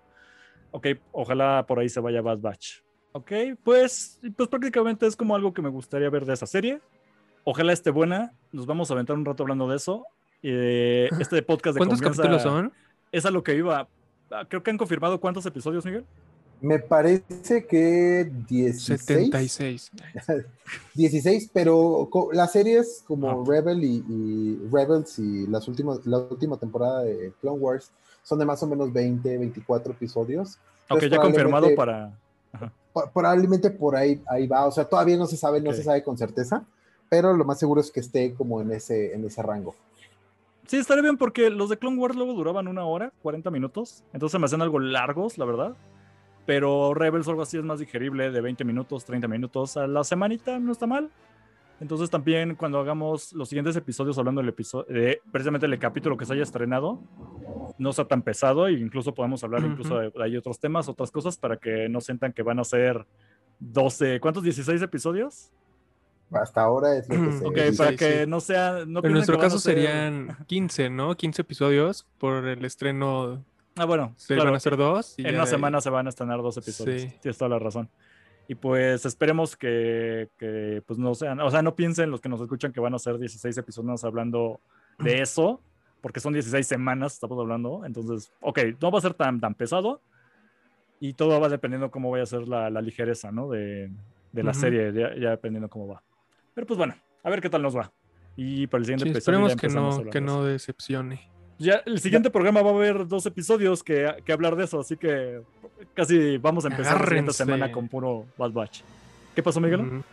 ok, ojalá por ahí se vaya Bad Batch. Ok, pues, pues prácticamente es como algo que me gustaría ver de esa serie. Ojalá esté buena. Nos vamos a aventar un rato hablando de eso. Eh, este podcast de ¿Cuántos confianza capítulos son? Es a lo que iba. Ah, Creo que han confirmado cuántos episodios, Miguel. Me parece que 16. 76. 16, pero las series como. Rebel y, y Rebels y las últimas, la última temporada de Clone Wars son de más o menos 20, 24 episodios. Ok, Entonces, ya confirmado para. Po- Probablemente por ahí, ahí va, o sea, todavía no se sabe, no se sabe con certeza, pero lo más seguro es que esté como en ese, en ese rango. Sí, estaría bien porque los de Clone Wars luego duraban una hora, 40 minutos. Entonces me hacen algo largos, la verdad. Pero Rebels o algo así es más digerible, de 20 minutos, 30 minutos a la semanita, no está mal. Entonces también cuando hagamos los siguientes episodios hablando del episodio, de precisamente del capítulo que se haya estrenado, no sea tan pesado e incluso podemos hablar incluso de, de ahí otros temas, otras cosas para que no sientan que van a ser 12, ¿cuántos? 16 episodios. Hasta ahora es lo que se Ok, para sí, que sí. no sea... No en nuestro caso ser- serían 15, ¿no? 15 episodios por el estreno. Ah, bueno, Se claro, van a ser dos. En una ahí- semana se van a estrenar dos episodios. Sí. Tienes toda la razón. Y pues esperemos que, que, pues no sean, o sea, no piensen los que nos escuchan que van a ser 16 episodios hablando de eso, porque son 16 semanas, estamos hablando. Entonces, ok, no va a ser tan, tan pesado y todo va dependiendo cómo vaya a ser la, la ligereza, ¿no? De, de la Ujú. serie, ya, ya dependiendo cómo va. Pero pues bueno, a ver qué tal nos va. Y para el siguiente Sí, episodio esperemos que no, que no decepcione. Ya, el siguiente programa va a haber dos episodios que, que hablar de eso, así que casi vamos a empezar la siguiente Agárrense. semana con puro Bad Batch. ¿Qué pasó, Miguel? Ujú.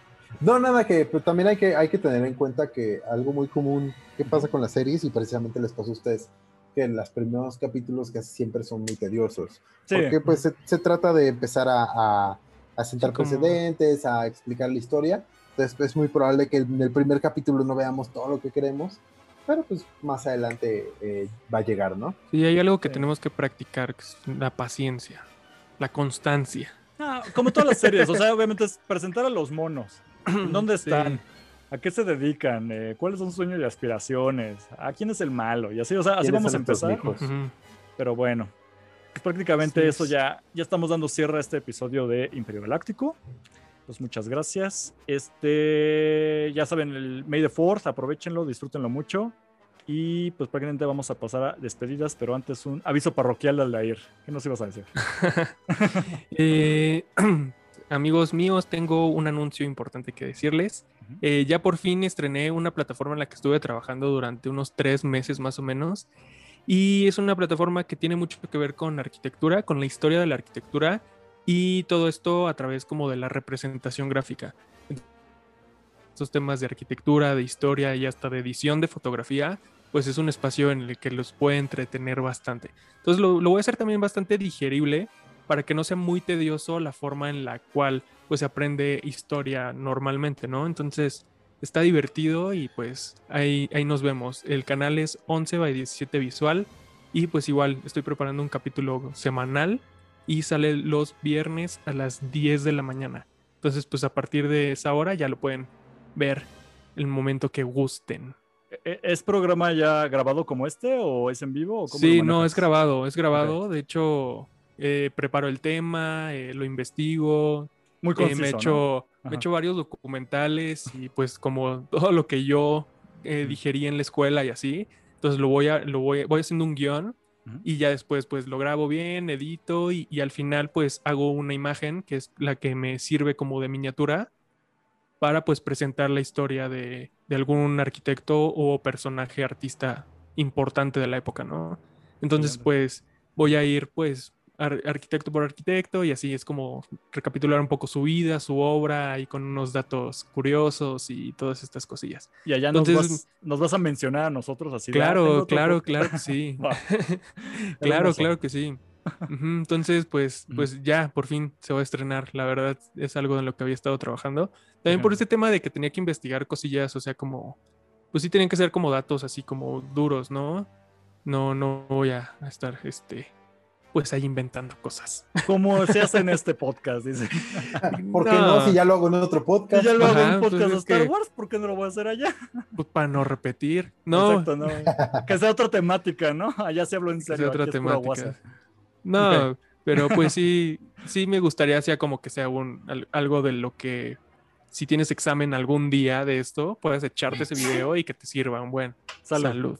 No, nada que, pero también hay que, hay que tener en cuenta que algo muy común que pasa con las series, y precisamente les pasó a ustedes, que en los primeros capítulos casi siempre son muy tediosos. Sí, Porque pues se, se trata de empezar a, a, a sentar Sí, como- precedentes, a explicar la historia. Entonces es muy probable que en el primer capítulo no veamos todo lo que queremos, pero pues más adelante eh, va a llegar, ¿no? Sí, hay algo que Sí. tenemos que practicar, que es la paciencia, la constancia. Ah, como todas las series, o sea, obviamente es presentar a los monos. ¿Dónde Sí. están? ¿A qué se dedican? Eh, ¿Cuáles son sus sueños y aspiraciones? ¿A quién es el malo? Y así, o sea, así ¿Quiénes vamos a empezar. hijos? Ujú. Pero bueno, pues prácticamente Así eso es. ya, ya estamos dando cierre a este episodio de Imperio Galáctico. Pues muchas gracias. Este, ya saben, el May the Fourth, aprovechenlo, disfrútenlo mucho. Y pues prácticamente vamos a pasar a despedidas, pero antes un aviso parroquial al Aldair. ¿Qué nos ibas a decir? Eh, amigos míos, tengo un anuncio importante que decirles. Eh, ya por fin estrené una plataforma en la que estuve trabajando durante unos tres meses más o menos. Y es una plataforma que tiene mucho que ver con arquitectura, con la historia de la arquitectura y todo esto a través como de la representación gráfica. Estos temas de arquitectura, de historia y hasta de edición de fotografía, pues es un espacio en el que los puede entretener bastante. Entonces lo, lo voy a hacer también bastante digerible para que no sea muy tedioso la forma en la cual pues se aprende historia normalmente, ¿no? Entonces está divertido y pues ahí, ahí nos vemos. El canal es 11 by 17 visual y pues igual estoy preparando un capítulo semanal y sale los viernes a las 10 de la mañana. Entonces pues a partir de esa hora ya lo pueden ver el momento que gusten. ¿E- ¿Es programa ya grabado como este o es en vivo? O cómo Sí, no, es grabado, es grabado. De hecho, eh, preparo el tema, eh, lo investigo, Muy eh, conciso, me he ¿no? hecho, me hecho varios documentales y pues como todo lo que yo digerí en la escuela y así, entonces lo voy a, lo voy, voy haciendo un guion Y ya después pues lo grabo bien, edito y, y al final pues hago una imagen que es la que me sirve como de miniatura para pues presentar la historia de, de algún arquitecto o personaje artista importante de la época, ¿no? Entonces pues voy a ir pues ar- arquitecto por arquitecto y así es como recapitular un poco su vida, su obra y con unos datos curiosos y todas estas cosillas. Y allá nos, vas, nos vas a mencionar a nosotros así. "Ah, Claro, otro claro, podcast". claro que sí. Claro, claro que sí. Entonces, pues, pues ya, por fin se va a estrenar. La verdad, es algo en lo que había estado trabajando. También por este tema de que tenía que investigar cosillas, o sea, como, pues sí tenían que ser como datos así como duros, ¿no? No, no voy a estar, este, pues ahí inventando cosas. Como se hace en este podcast, dice. ¿Por qué no? No. Si ya lo hago en otro podcast. ya lo hago en pues podcast de Star que- Wars, ¿por qué no lo voy a hacer allá? Pues para no repetir. No, Exacto, no. Que sea otra temática, ¿no? Allá se habló en que sea serio. otra temática. No, pero pues sí, sí me gustaría sea como que sea un, al- algo de lo que si tienes examen algún día de esto, puedas echarte ese video y que te sirva un buen Salud. salud.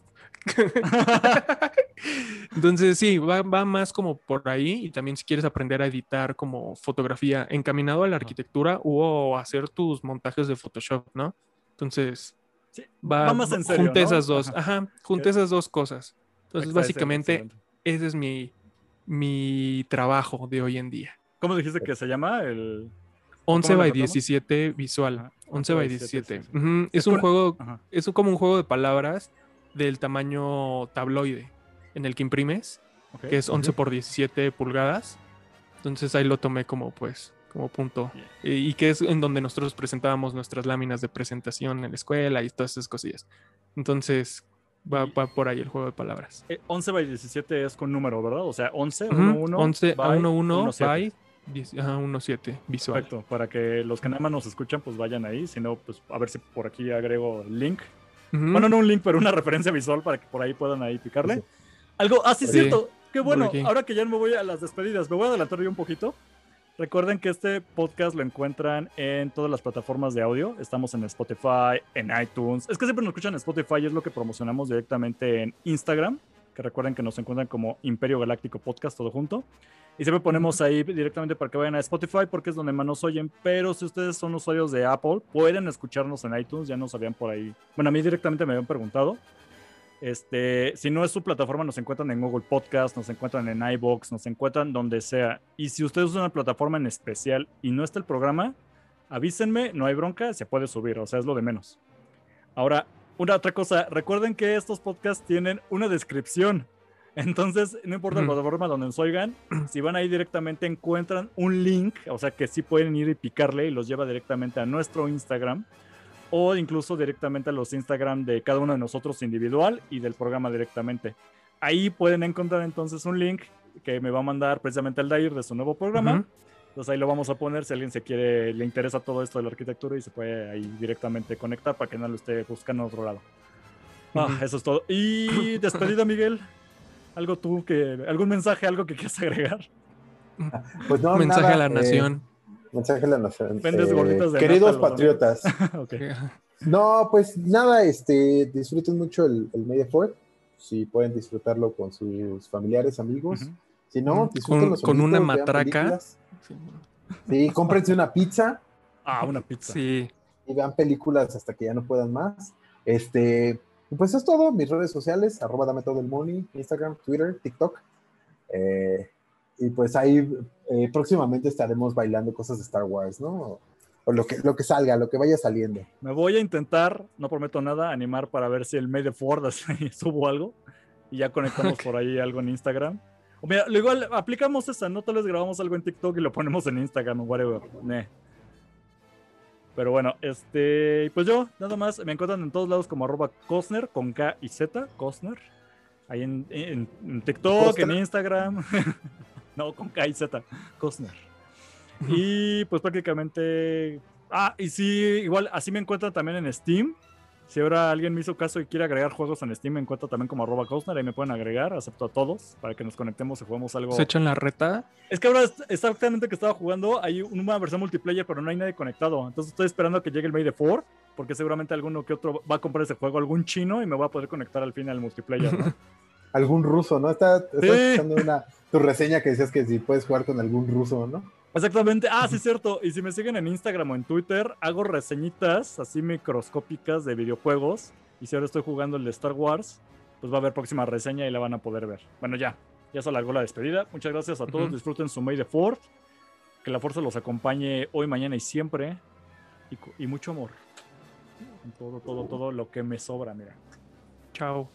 Entonces sí, va, va más como por ahí y también si quieres aprender a editar como fotografía encaminado a la arquitectura o hacer tus montajes de Photoshop, ¿no? Entonces Sí, va, va más en serio, junta ¿no? esas dos, Ajá. ajá, junta esas dos cosas. Entonces Excelente, básicamente excelente. ese es mi, mi trabajo de hoy en día. ¿Cómo dijiste que se llama? El... 11 lo by tratamos? 17 visual. Ajá, 11 by 17. sí, sí. Ujú, Es Es un juego, Ajá. es como un juego de palabras del tamaño tabloide en el que imprimes, ok. que es 11 por 17 pulgadas. Entonces ahí lo tomé como pues como punto. Bien. Y, y que es en donde nosotros presentábamos nuestras láminas de presentación en la escuela y todas esas cosillas. Entonces va, va por ahí el juego de palabras. Eh, 11 by 17 es con número, ¿verdad? O sea, 11, Ujú, 1, 1. 11 a 1, 1 7. by 10 ajá, 1, 7 visual. Perfecto, para que los que nada más nos escuchan, pues vayan ahí. Si no, pues a ver si por aquí agrego link. Ujú. Bueno, no un link, pero una referencia visual para que por ahí puedan ahí picarle. Sí. Algo, ah, sí, Sí. cierto. Qué bueno. Ahora que ya me voy a las despedidas, me voy a adelantar yo un poquito. Recuerden que este podcast lo encuentran en todas las plataformas de audio. Estamos en Spotify, en iTunes. Es que siempre nos escuchan en Spotify y es lo que promocionamos directamente en Instagram. Que recuerden que nos encuentran como Imperio Galáctico Podcast, todo junto. Y siempre ponemos ahí directamente para que vayan a Spotify porque es donde más nos oyen. Pero si ustedes son usuarios de Apple, pueden escucharnos en iTunes. Ya nos habían por ahí. Bueno, a mí directamente me habían preguntado. Este, si no es su plataforma, nos encuentran en Google Podcast, nos encuentran en iBox, nos encuentran donde sea. Y si ustedes usan una plataforma en especial y no está el programa, avísenme, no hay bronca, se puede subir, o sea, es lo de menos. Ahora, una otra cosa, recuerden que estos podcasts tienen una descripción. Entonces, no importa la plataforma donde nos oigan, si van ahí directamente encuentran un link, o sea que sí pueden ir y picarle y los lleva directamente a nuestro Instagram o incluso directamente a los Instagram de cada uno de nosotros individual y del programa directamente. Ahí pueden encontrar entonces un link que me va a mandar precisamente el Dair de su nuevo programa. Ujú. Entonces ahí lo vamos a poner si alguien se quiere, le interesa todo esto de la arquitectura y se puede ahí directamente conectar para que no lo esté buscando a otro lado. Ah, Ujú. eso es todo. Y despedida, Miguel. Algo tú que, algún mensaje, algo que quieras agregar. Pues no, Mensaje nada, a la eh, nación. Mensaje a la nación. Vendes Eh, gorditas de queridos nata, patriotas. No, pues nada, este, disfruten mucho el, el Fourth. Si pueden disfrutarlo con sus familiares, amigos. Si no, Con- disfrútenlo con una matraca. Sí. Sí, cómprense una pizza Ah, una pizza. Sí. y vean películas hasta que ya no puedan más. Este, pues es todo. Mis redes sociales, arroba dame todo el money, Instagram, Twitter, TikTok. Eh, y pues ahí eh, próximamente estaremos bailando cosas de Star Wars, ¿no? O lo que, lo que salga, lo que vaya saliendo. Me voy a intentar, no prometo nada, animar para ver si el May the Ford subo algo y ya conectamos por ahí algo en Instagram. O mira, lo igual aplicamos esa, no tal vez grabamos algo en TikTok y lo ponemos en Instagram o whatever. Neh. Pero bueno, este, pues yo, nada más, me encuentran en todos lados como arroba Cosner, con K y Z, Cosner. Ahí en, en- en TikTok, en Instagram. no, con K y Z, Cosner. Y pues prácticamente. Ah, y sí, igual así me encuentran también en Steam. Si ahora alguien me hizo caso y quiere agregar juegos en Steam, me encuentro también como arroba Costner. Ahí me pueden agregar, acepto a todos para que nos conectemos y juguemos algo. Se echan la reta. Es que ahora exactamente que estaba jugando, hay una versión multiplayer, pero no hay nadie conectado. Entonces estoy esperando a que llegue el May the 4, porque seguramente alguno que otro va a comprar ese juego, algún chino, y me voy a poder conectar al fin al multiplayer. ¿no? Algún ruso, ¿no? Está, está Sí. escuchando una, tu reseña que decías que si puedes jugar con algún ruso, ¿no? Exactamente. Ah, sí, es cierto. Y si me siguen en Instagram o en Twitter, hago reseñitas así microscópicas de videojuegos. Y si ahora estoy jugando el de Star Wars, pues va a haber próxima reseña y la van a poder ver. Bueno, ya. Ya se alargó la despedida. Muchas gracias a todos. Disfruten su May the Fourth. Que la fuerza los acompañe hoy, mañana y siempre. Y, y mucho amor. En todo, todo, todo lo que me sobra, mira. Chao.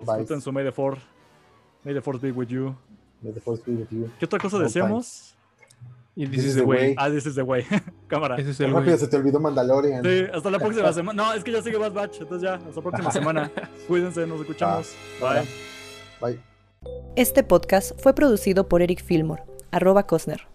Disfruten su May the Fourth. May the Fourth be with you. May the force be with you. ¿Qué otra cosa deseamos? Y This this is the way. way. Ah, this is the way. Cámara. Rápido se te olvidó Mandalorian. Sí, hasta la próxima semana. No, es que ya sigue Bad Batch. Entonces ya, hasta la próxima semana. Cuídense, nos escuchamos. Ah, Bye. Bye. Este podcast fue producido por Eric Fillmore, arroba Cosner.